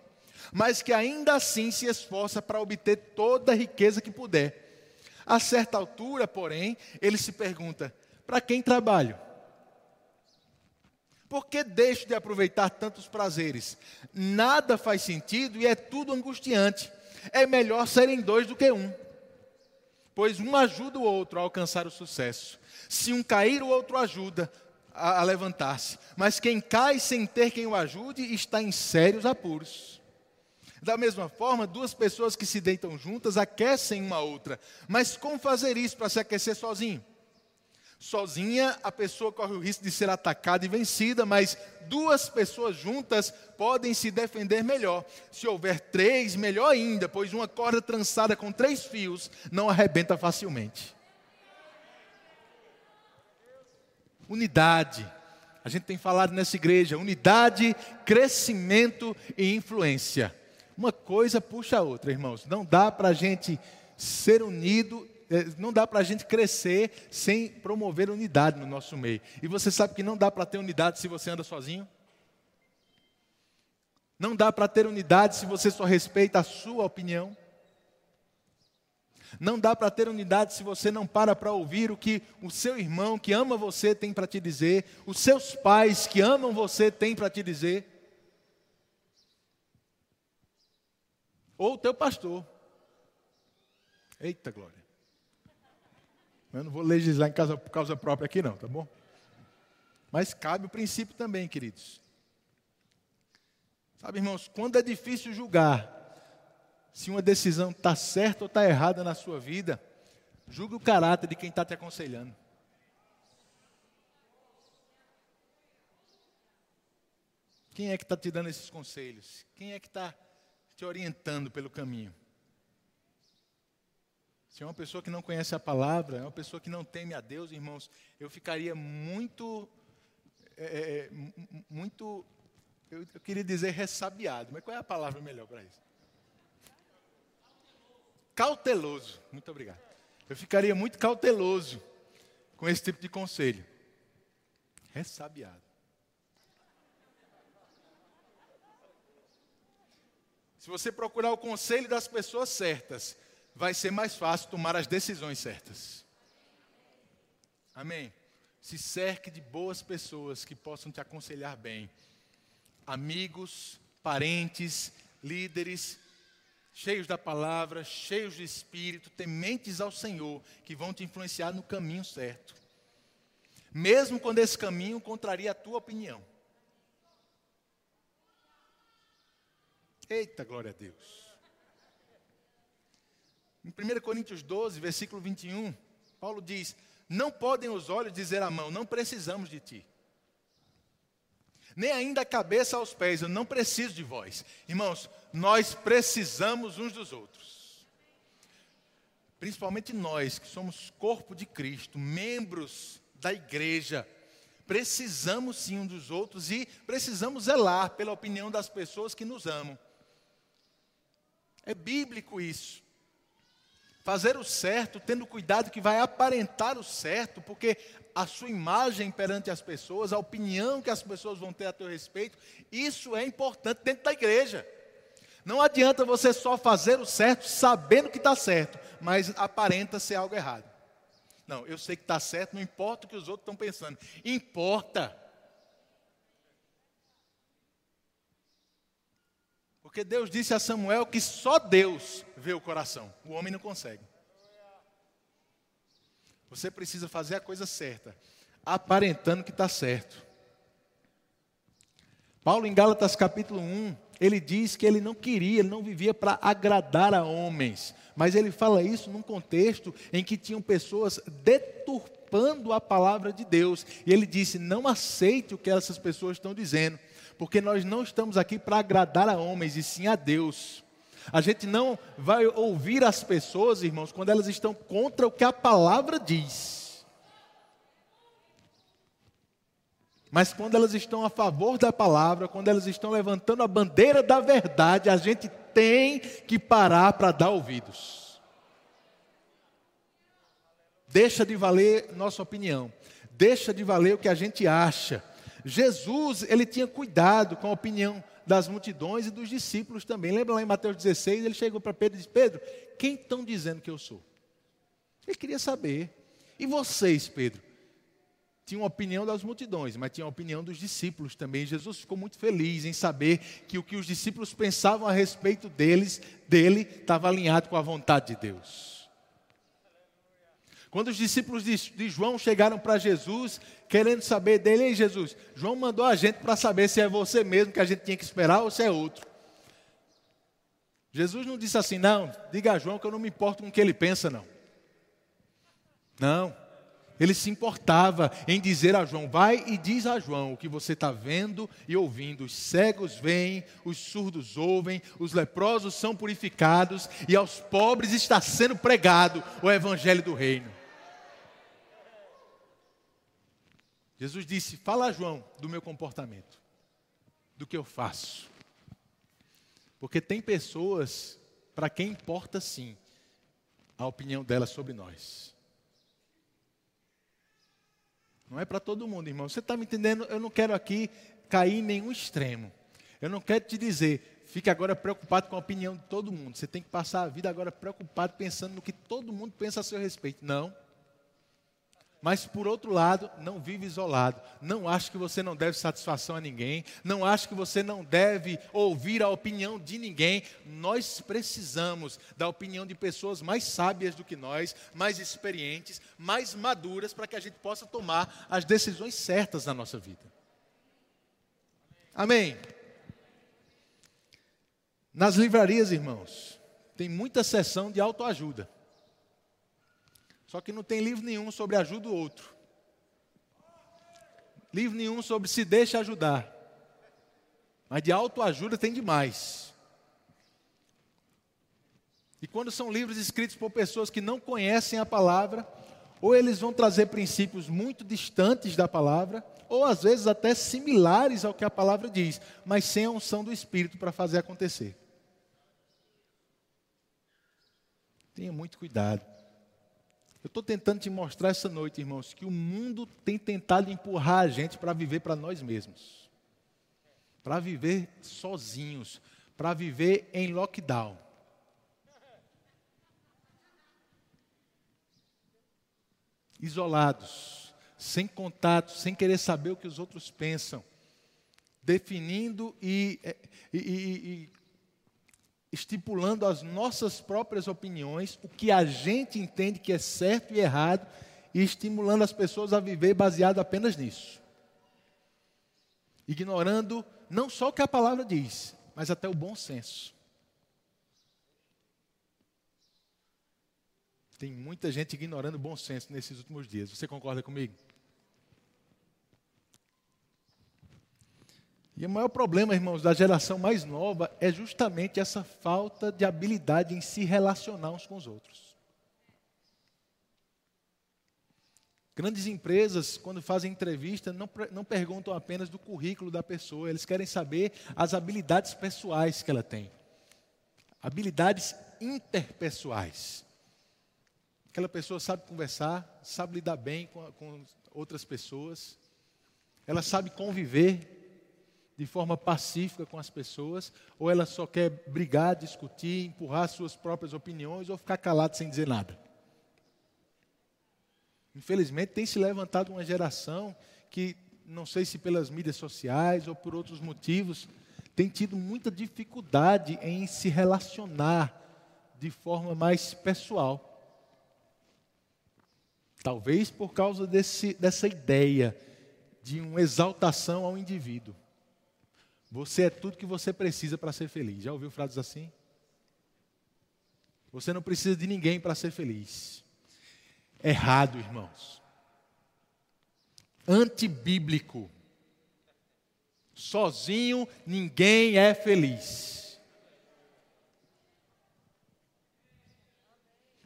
mas que ainda assim se esforça para obter toda a riqueza que puder a certa altura, porém, ele se pergunta: para quem trabalho? Por que deixo de aproveitar tantos prazeres? Nada faz sentido e é tudo angustiante. É melhor serem dois do que um, pois um ajuda o outro a alcançar o sucesso. Se um cair, o outro ajuda a, levantar-se. Mas quem cai sem ter quem o ajude está em sérios apuros. Da mesma forma, duas pessoas que se deitam juntas aquecem uma outra. Mas como fazer isso para se aquecer sozinho? Sozinha, a pessoa corre o risco de ser atacada e vencida, mas duas pessoas juntas podem se defender melhor. Se houver três, melhor ainda, pois uma corda trançada com três fios não arrebenta facilmente. Unidade. A gente tem falado nessa igreja: unidade, crescimento e influência. Uma coisa puxa a outra, irmãos. Não dá para a gente ser unido, é, não dá para a gente crescer sem promover unidade no nosso meio. E você sabe que não dá para ter unidade se você anda sozinho? Não dá para ter unidade se você só respeita a sua opinião? Não dá para ter unidade se você não para para ouvir o que o seu irmão que ama você tem para te dizer, os seus pais que amam você têm para te dizer. Ou o teu pastor. Eita glória. Eu não vou legislar em causa, por causa própria aqui não, tá bom? Mas cabe o princípio também, queridos. Sabe, irmãos, quando é difícil julgar se uma decisão está certa ou está errada na sua vida, julgue o caráter de quem está te aconselhando. Quem é que está te dando esses conselhos? Quem é que está te orientando pelo caminho? Se é uma pessoa que não conhece a palavra, é uma pessoa que não teme a Deus, irmãos, eu ficaria muito, é, é, é muito, eu, eu queria dizer ressabiado, mas qual é a palavra melhor para isso? Cauteloso. Muito obrigado. Eu ficaria muito cauteloso com esse tipo de conselho. Ressabiado. Se você procurar o conselho das pessoas certas, vai ser mais fácil tomar as decisões certas. Amém? Se cerque de boas pessoas que possam te aconselhar bem. Amigos, parentes, líderes, cheios da palavra, cheios de espírito, tementes ao Senhor, que vão te influenciar no caminho certo. Mesmo quando esse caminho contraria a tua opinião. Eita, glória a Deus. Em 1 Coríntios 12, versículo 21, Paulo diz: Não podem os olhos dizer à mão, não precisamos de ti. Nem ainda a cabeça aos pés, eu não preciso de vós. Irmãos, nós precisamos uns dos outros. Principalmente nós, que somos corpo de Cristo, membros da igreja, precisamos sim uns dos outros e precisamos zelar pela opinião das pessoas que nos amam. É bíblico isso. Fazer o certo, tendo cuidado que vai aparentar o certo, porque a sua imagem perante as pessoas, a opinião que as pessoas vão ter a teu respeito, isso é importante dentro da igreja. Não adianta você só fazer o certo sabendo que está certo, mas aparenta ser algo errado. Não, eu sei que está certo, não importa o que os outros estão pensando. Importa. Porque Deus disse a Samuel que só Deus vê o coração, o homem não consegue. Você precisa fazer a coisa certa, aparentando que está certo. Paulo, em Gálatas capítulo 1, ele diz que ele não queria, ele não vivia para agradar a homens, mas ele fala isso num contexto em que tinham pessoas deturpando a palavra de Deus, e ele disse: Não aceite o que essas pessoas estão dizendo porque nós não estamos aqui para agradar a homens, e sim a Deus. A gente não vai ouvir as pessoas, irmãos, quando elas estão contra o que a palavra diz. Mas quando elas estão a favor da palavra, quando elas estão levantando a bandeira da verdade, a gente tem que parar para dar ouvidos. Deixa de valer nossa opinião, deixa de valer o que a gente acha Jesus, ele tinha cuidado com a opinião das multidões e dos discípulos também. Lembra lá em Mateus 16, ele chegou para Pedro e disse: Pedro, quem estão dizendo que eu sou? Ele queria saber. E vocês, Pedro? Tinham uma opinião das multidões, mas tinha a opinião dos discípulos também. Jesus ficou muito feliz em saber que o que os discípulos pensavam a respeito deles, dele, estava alinhado com a vontade de Deus. Quando os discípulos de, João chegaram para Jesus, querendo saber dele, ei Jesus, João mandou a gente para saber se é você mesmo que a gente tinha que esperar ou se é outro. Jesus não disse assim, não, diga a João que eu não me importo com o que ele pensa, não. Não. Ele se importava em dizer a João: vai e diz a João o que você está vendo e ouvindo. Os cegos veem, os surdos ouvem, os leprosos são purificados e aos pobres está sendo pregado o evangelho do reino. Jesus disse: Fala João do meu comportamento, do que eu faço. Porque tem pessoas para quem importa sim a opinião delas sobre nós. Não é para todo mundo, irmão. Você está me entendendo? Eu não quero aqui cair em nenhum extremo. Eu não quero te dizer, fique agora preocupado com a opinião de todo mundo. Você tem que passar a vida agora preocupado, pensando no que todo mundo pensa a seu respeito. Não. Mas, por outro lado, não vive isolado. Não ache que você não deve satisfação a ninguém. Não ache que você não deve ouvir a opinião de ninguém. Nós precisamos da opinião de pessoas mais sábias do que nós, mais experientes, mais maduras, para que a gente possa tomar as decisões certas na nossa vida. Amém. Nas livrarias, irmãos, tem muita seção de autoajuda. Só que não tem livro nenhum sobre ajuda o outro. Livro nenhum sobre se deixa ajudar. Mas de autoajuda tem demais. E quando são livros escritos por pessoas que não conhecem a palavra, ou eles vão trazer princípios muito distantes da palavra, ou às vezes até similares ao que a palavra diz, mas sem a unção do Espírito para fazer acontecer. Tenha muito cuidado. Eu estou tentando te mostrar essa noite, irmãos, que o mundo tem tentado empurrar a gente para viver para nós mesmos, para viver sozinhos, para viver em lockdown. Isolados, sem contato, sem querer saber o que os outros pensam, definindo e, e, e, e estipulando as nossas próprias opiniões, o que a gente entende que é certo e errado, e estimulando as pessoas a viver baseado apenas nisso. Ignorando não só o que a palavra diz, mas até o bom senso. Tem muita gente ignorando o bom senso nesses últimos dias. Você concorda comigo? E o maior problema, irmãos, da geração mais nova é justamente essa falta de habilidade em se relacionar uns com os outros. Grandes empresas, quando fazem entrevista, não, não perguntam apenas do currículo da pessoa, eles querem saber as habilidades pessoais que ela tem. Habilidades interpessoais. Aquela pessoa sabe conversar, sabe lidar bem com, com outras pessoas, ela sabe conviver de forma pacífica com as pessoas, ou ela só quer brigar, discutir, empurrar suas próprias opiniões ou ficar calado sem dizer nada. Infelizmente, tem se levantado uma geração que, não sei se pelas mídias sociais ou por outros motivos, tem tido muita dificuldade em se relacionar de forma mais pessoal. Talvez por causa desse, dessa ideia de uma exaltação ao indivíduo. Você é tudo que você precisa para ser feliz. Já ouviu frases assim? Você não precisa de ninguém para ser feliz. Errado, irmãos. Antibíblico. Sozinho ninguém é feliz.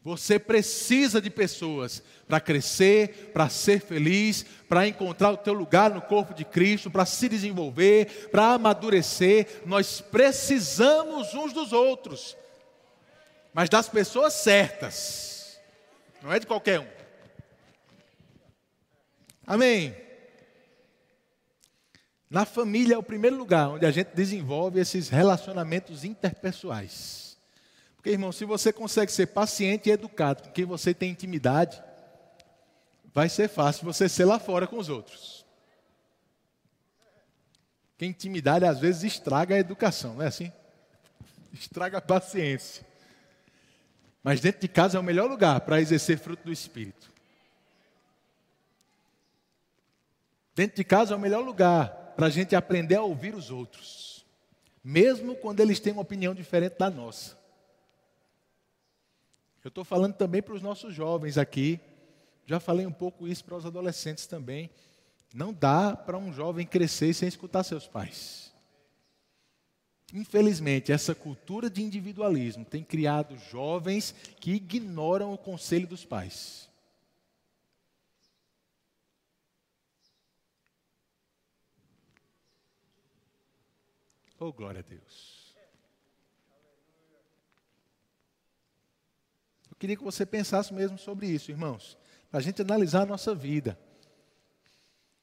Você precisa de pessoas para crescer, para ser feliz, para encontrar o teu lugar no corpo de Cristo, para se desenvolver, para amadurecer. Nós precisamos uns dos outros. Mas das pessoas certas. Não é de qualquer um. Amém. Na família é o primeiro lugar onde a gente desenvolve esses relacionamentos interpessoais. Porque, irmão, se você consegue ser paciente e educado com quem você tem intimidade, vai ser fácil você ser lá fora com os outros. Porque intimidade às vezes estraga a educação, não é assim? Estraga a paciência. Mas dentro de casa é o melhor lugar para exercer fruto do Espírito. Dentro de casa é o melhor lugar para a gente aprender a ouvir os outros, mesmo quando eles têm uma opinião diferente da nossa. Eu estou falando também para os nossos jovens aqui. Já falei um pouco isso para os adolescentes também. Não dá para um jovem crescer sem escutar seus pais. Infelizmente, essa cultura de individualismo tem criado jovens que ignoram o conselho dos pais. Oh, glória a Deus. Queria que você pensasse mesmo sobre isso, irmãos, para a gente analisar a nossa vida.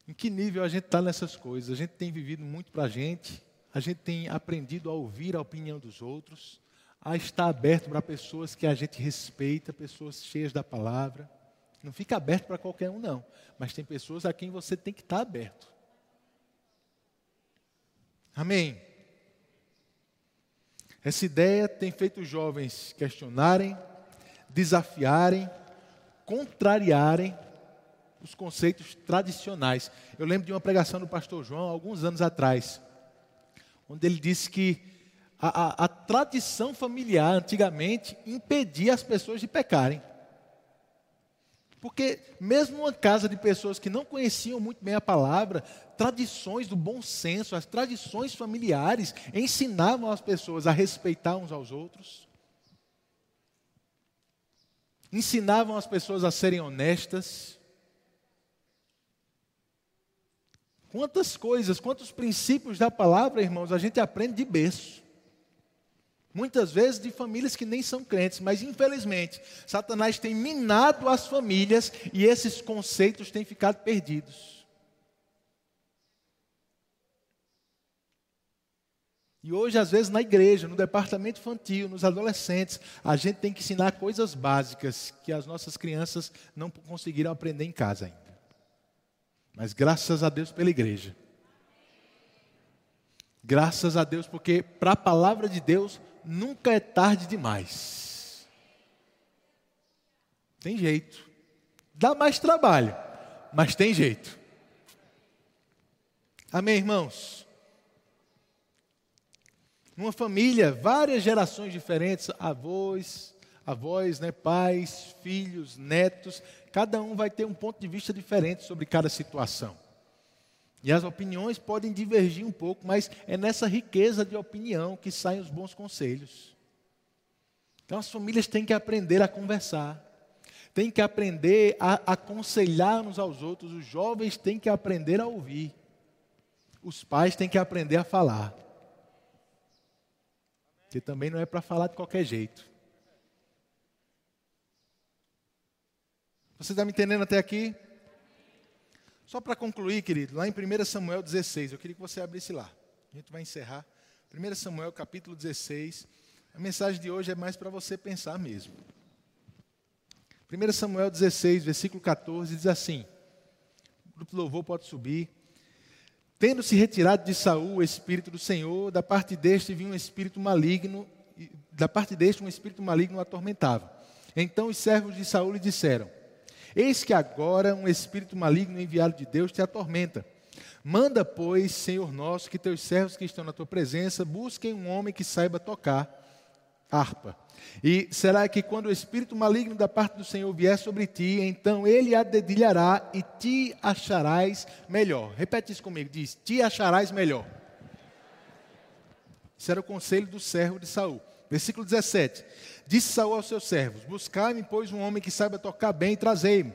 Em que nível a gente está nessas coisas? A gente tem vivido muito para a gente, a gente tem aprendido a ouvir a opinião dos outros, a estar aberto para pessoas que a gente respeita, pessoas cheias da palavra. Não fica aberto para qualquer um, não. Mas tem pessoas a quem você tem que estar aberto. Amém. Essa ideia tem feito os jovens questionarem, desafiarem, contrariarem os conceitos tradicionais. Eu lembro de uma pregação do pastor João, alguns anos atrás, onde ele disse que a, a, a tradição familiar, antigamente, impedia as pessoas de pecarem. Porque, mesmo uma casa de pessoas que não conheciam muito bem a palavra, tradições do bom senso, as tradições familiares, ensinavam as pessoas a respeitar uns aos outros, ensinavam as pessoas a serem honestas. Quantas coisas, quantos princípios da palavra, irmãos, a gente aprende de berço. Muitas vezes de famílias que nem são crentes, mas infelizmente, Satanás tem minado as famílias e esses conceitos têm ficado perdidos. E hoje, às vezes, na igreja, no departamento infantil, nos adolescentes, a gente tem que ensinar coisas básicas que as nossas crianças não conseguiram aprender em casa ainda. Mas graças a Deus pela igreja. Graças a Deus, porque para a palavra de Deus nunca é tarde demais. Tem jeito. Dá mais trabalho, mas tem jeito. Amém, irmãos? Numa família, várias gerações diferentes, avós, avós, né, pais, filhos, netos, cada um vai ter um ponto de vista diferente sobre cada situação. E as opiniões podem divergir um pouco, mas é nessa riqueza de opinião que saem os bons conselhos. Então as famílias têm que aprender a conversar, têm que aprender a aconselhar uns aos outros, os jovens têm que aprender a ouvir, os pais têm que aprender a falar. Que também não é para falar de qualquer jeito. Você está me entendendo até aqui? Só para concluir, querido, lá em 1 Samuel 16, eu queria que você abrisse lá. A gente vai encerrar. 1 Samuel capítulo 16. A mensagem de hoje é mais para você pensar mesmo. 1 Samuel 16, versículo 14, diz assim: o grupo louvor pode subir. Tendo se retirado de Saul o espírito do Senhor, da parte deste vinha um espírito maligno, da parte deste um espírito maligno o atormentava. Então os servos de Saul lhe disseram: Eis que agora um espírito maligno enviado de Deus te atormenta. Manda, pois, Senhor nosso, que teus servos que estão na tua presença busquem um homem que saiba tocar harpa. E será que quando o espírito maligno da parte do Senhor vier sobre ti, então ele a dedilhará e te acharás melhor. Repete isso comigo, diz: te acharás melhor. Esse era o conselho do servo de Saul. Versículo 17. Disse Saul aos seus servos: Buscai-me, pois, um homem que saiba tocar bem e trazei-me.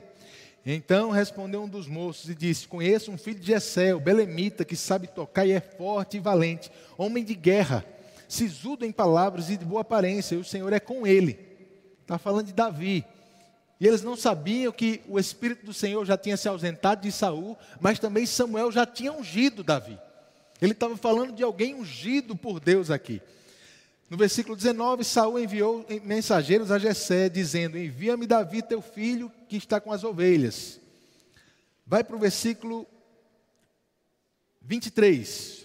Então respondeu um dos moços e disse: Conheço um filho de Jessé, o belemita, que sabe tocar e é forte e valente, homem de guerra, sisudo em palavras e de boa aparência, e o Senhor é com ele. Está falando de Davi. E eles não sabiam que o Espírito do Senhor já tinha se ausentado de Saul, mas também Samuel já tinha ungido Davi. Ele estava falando de alguém ungido por Deus aqui. No versículo 19, Saul enviou mensageiros a Jessé, dizendo: Envia-me Davi, teu filho, que está com as ovelhas. Vai para o versículo 23.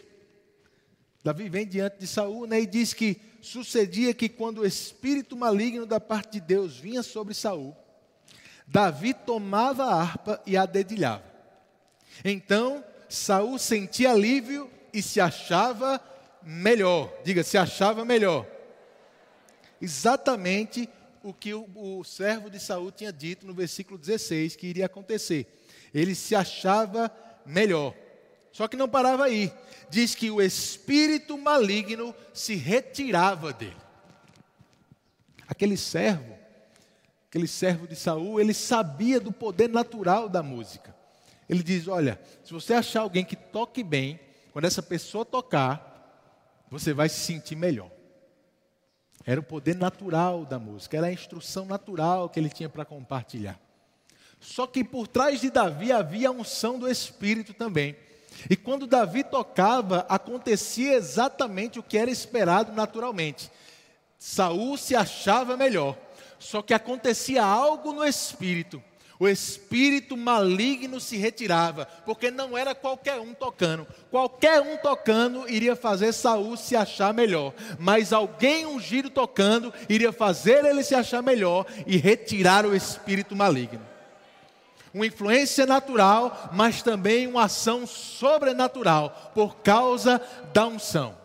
Davi vem diante de Saul né, e diz que sucedia que quando o espírito maligno da parte de Deus vinha sobre Saul, Davi tomava a harpa e a dedilhava. Então Saul sentia alívio e se achava melhor. Diga, se achava melhor. Exatamente o que o, o servo de Saul tinha dito no versículo 16 que iria acontecer. Ele se achava melhor. Só que não parava aí. Diz que o espírito maligno se retirava dele. Aquele servo, aquele servo de Saul, ele sabia do poder natural da música. Ele diz: Olha, se você achar alguém que toque bem, quando essa pessoa tocar, você vai se sentir melhor. Era o poder natural da música, era a instrução natural que ele tinha para compartilhar. Só que por trás de Davi havia a unção do Espírito também. E quando Davi tocava, acontecia exatamente o que era esperado naturalmente. Saul se achava melhor, só que acontecia algo no espírito. O espírito maligno se retirava, porque não era qualquer um tocando. Qualquer um tocando iria fazer Saul se achar melhor, mas alguém ungido tocando iria fazer ele se achar melhor e retirar o espírito maligno. Uma influência natural, mas também uma ação sobrenatural por causa da unção.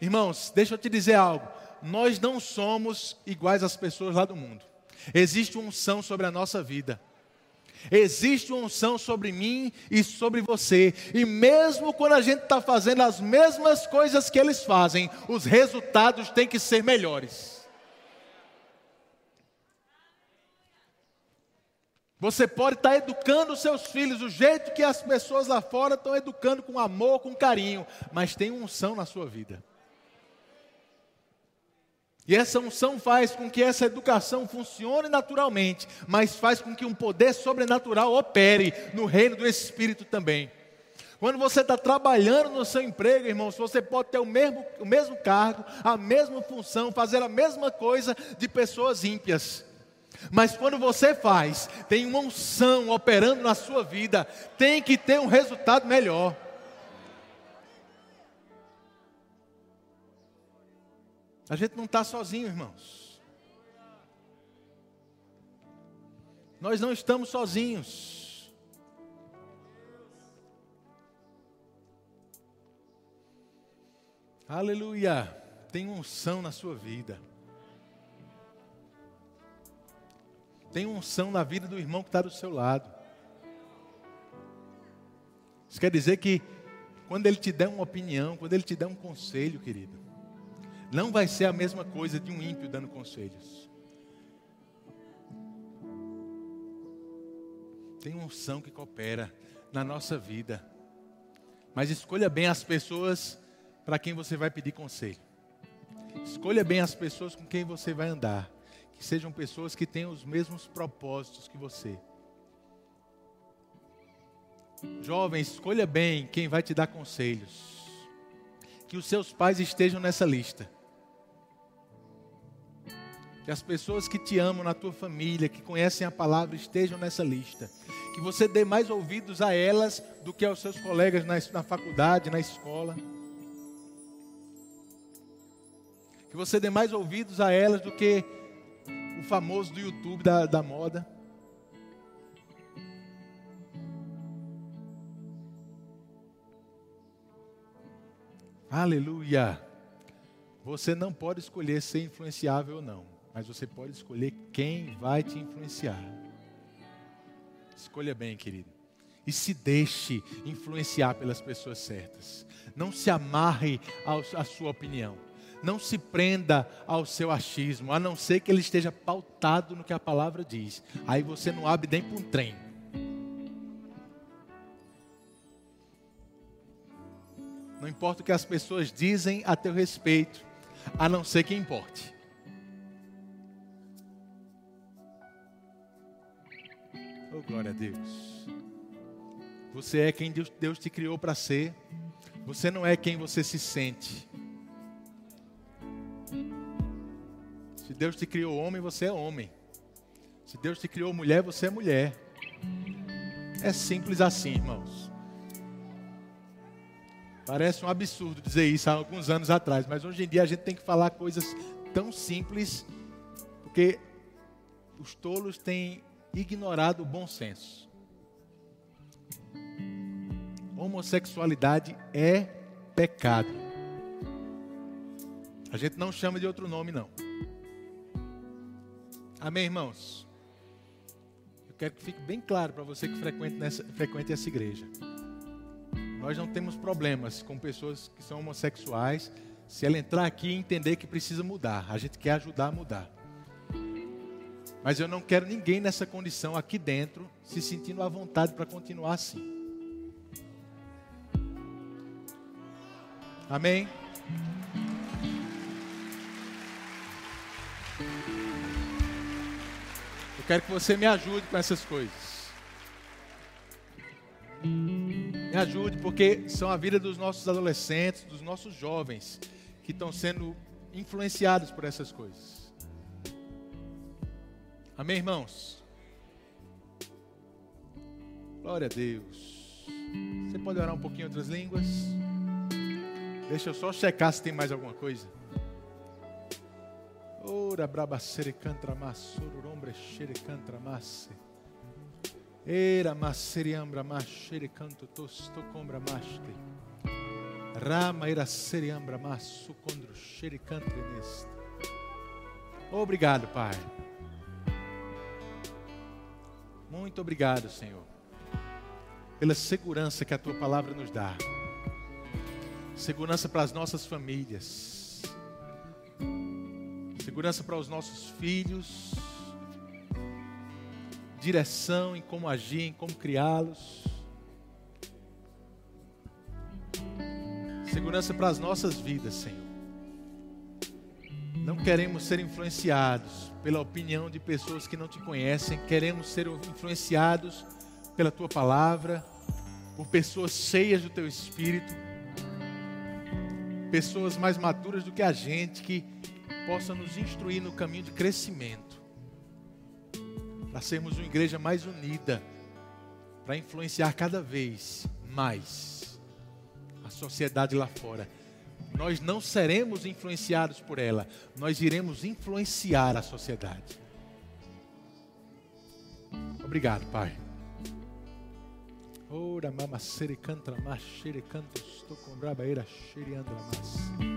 Irmãos, deixa eu te dizer algo. Nós não somos iguais às pessoas lá do mundo. Existe uma unção sobre a nossa vida. Existe uma unção sobre mim e sobre você. E mesmo quando a gente está fazendo as mesmas coisas que eles fazem, os resultados têm que ser melhores. Você pode estar tá educando seus filhos do jeito que as pessoas lá fora estão educando com amor, com carinho, mas tem unção na sua vida. E essa unção faz com que essa educação funcione naturalmente, mas faz com que um poder sobrenatural opere no reino do Espírito também. Quando você está trabalhando no seu emprego, irmãos, você pode ter o mesmo, o mesmo cargo, a mesma função, fazer a mesma coisa de pessoas ímpias. Mas quando você faz, tem uma unção operando na sua vida, tem que ter um resultado melhor. A gente não está sozinho, irmãos. Nós não estamos sozinhos. Aleluia. Tem unção na sua vida. Tem unção na vida do irmão que está do seu lado. Isso quer dizer que quando ele te der uma opinião, quando ele te der um conselho, querido, não vai ser a mesma coisa de um ímpio dando conselhos. Tem unção que coopera na nossa vida. Mas escolha bem as pessoas para quem você vai pedir conselho. Escolha bem as pessoas com quem você vai andar. Que sejam pessoas que tenham os mesmos propósitos que você. Jovem, escolha bem quem vai te dar conselhos. Que os seus pais estejam nessa lista. Que as pessoas que te amam na tua família, que conhecem a palavra, estejam nessa lista. Que você dê mais ouvidos a elas do que aos seus colegas na, na faculdade, na escola. Que você dê mais ouvidos a elas do que o famoso do YouTube da, da moda. Aleluia. Você não pode escolher ser influenciável ou não mas você pode escolher quem vai te influenciar. Escolha bem, querido. E se deixe influenciar pelas pessoas certas. Não se amarre à sua opinião. Não se prenda ao seu achismo, a não ser que ele esteja pautado no que a palavra diz. Aí você não abre nem para um trem. Não importa o que as pessoas dizem a teu respeito, a não ser que importe. Oh, glória a Deus. Você é quem Deus, te criou para ser. Você não é quem você se sente. Se Deus te criou homem, você é homem. Se Deus te criou mulher, você é mulher. É simples assim, irmãos. Parece um absurdo dizer isso há alguns anos atrás, mas hoje em dia a gente tem que falar coisas tão simples, porque os tolos têm ignorado o bom senso. Homossexualidade é pecado. A gente não chama de outro nome, não. Amém, irmãos? Eu quero que fique bem claro para você que frequente, nessa, essa igreja. Nós não temos problemas com pessoas que são homossexuais. Se ela entrar aqui e entender que precisa mudar, a gente quer ajudar a mudar. Mas eu não quero ninguém nessa condição aqui dentro se sentindo à vontade para continuar assim. Amém? Quero que você me ajude com essas coisas. Me ajude, porque são a vida dos nossos adolescentes, dos nossos jovens, que estão sendo influenciados por essas coisas. Amém, irmãos? Glória a Deus. Você pode orar um pouquinho em outras línguas? Deixa eu só checar se tem mais alguma coisa. Ora brabacere cantra massururombre xere cantra masse. Era masseriambra mashere canto tosto combra maste. Rama era seriambra massu condro xere cantre neste. Obrigado, Pai. Muito obrigado, Senhor, pela segurança que a tua palavra nos dá. Segurança para as nossas famílias segurança para os nossos filhos, direção em como agir, em como criá-los, segurança para as nossas vidas, Senhor. Não queremos ser influenciados pela opinião de pessoas que não te conhecem, queremos ser influenciados pela tua palavra, por pessoas cheias do teu espírito, pessoas mais maduras do que a gente, que possa nos instruir no caminho de crescimento, para sermos uma igreja mais unida, para influenciar cada vez mais a sociedade lá fora. Nós não seremos influenciados por ela, nós iremos influenciar a sociedade. Obrigado, Pai. Ora mama sere cantra mas shere canto sto com brabaeira shere andra mas.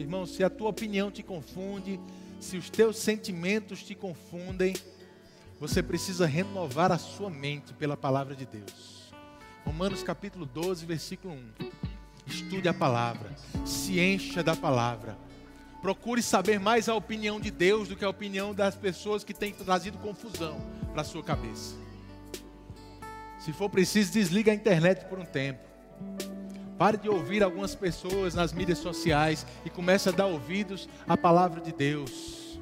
Irmão, se a tua opinião te confunde, se os teus sentimentos te confundem, você precisa renovar a sua mente pela palavra de Deus. Romanos capítulo 12, versículo 1. Estude a palavra, se encha da palavra. Procure saber mais a opinião de Deus do que a opinião das pessoas que têm trazido confusão para a sua cabeça. Se for preciso, desliga a internet por um tempo. Pare de ouvir algumas pessoas nas mídias sociais e comece a dar ouvidos à palavra de Deus.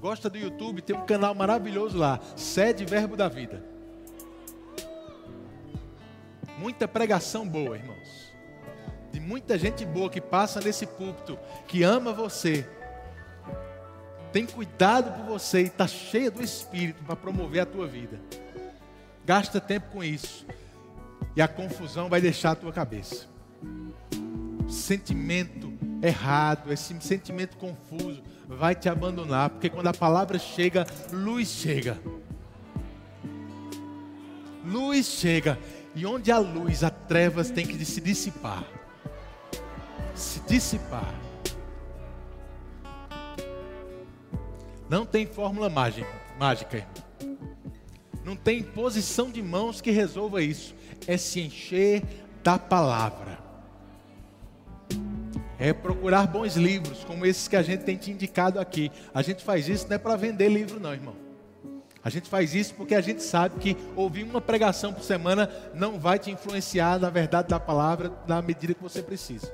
Gosta do YouTube? Tem um canal maravilhoso lá, Sede Verbo da Vida. Muita pregação boa, irmãos. De muita gente boa que passa nesse púlpito, que ama você, tem cuidado por você e está cheia do Espírito para promover a tua vida. Gasta tempo com isso e a confusão vai deixar a tua cabeça. Sentimento errado, esse sentimento confuso vai te abandonar, porque quando a palavra chega, luz chega. Luz chega, e onde há luz, há trevas tem que se dissipar. Se dissipar. Não tem fórmula mágica. Não tem posição de mãos que resolva isso é se encher da palavra. É procurar bons livros, como esses que a gente tem te indicado aqui. A gente faz isso não é para vender livro, não, irmão. A gente faz isso porque a gente sabe que ouvir uma pregação por semana não vai te influenciar na verdade da palavra na medida que você precisa.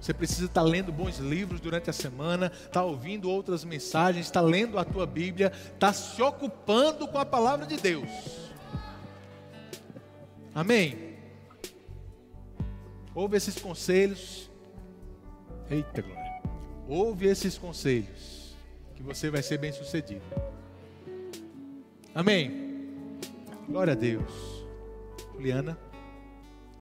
Você precisa estar lendo bons livros durante a semana, estar ouvindo outras mensagens, estar lendo a tua Bíblia, estar se ocupando com a palavra de Deus. Amém? Ouve esses conselhos. Eita glória. Ouve esses conselhos. Que você vai ser bem sucedido. Amém? Glória a Deus. Juliana.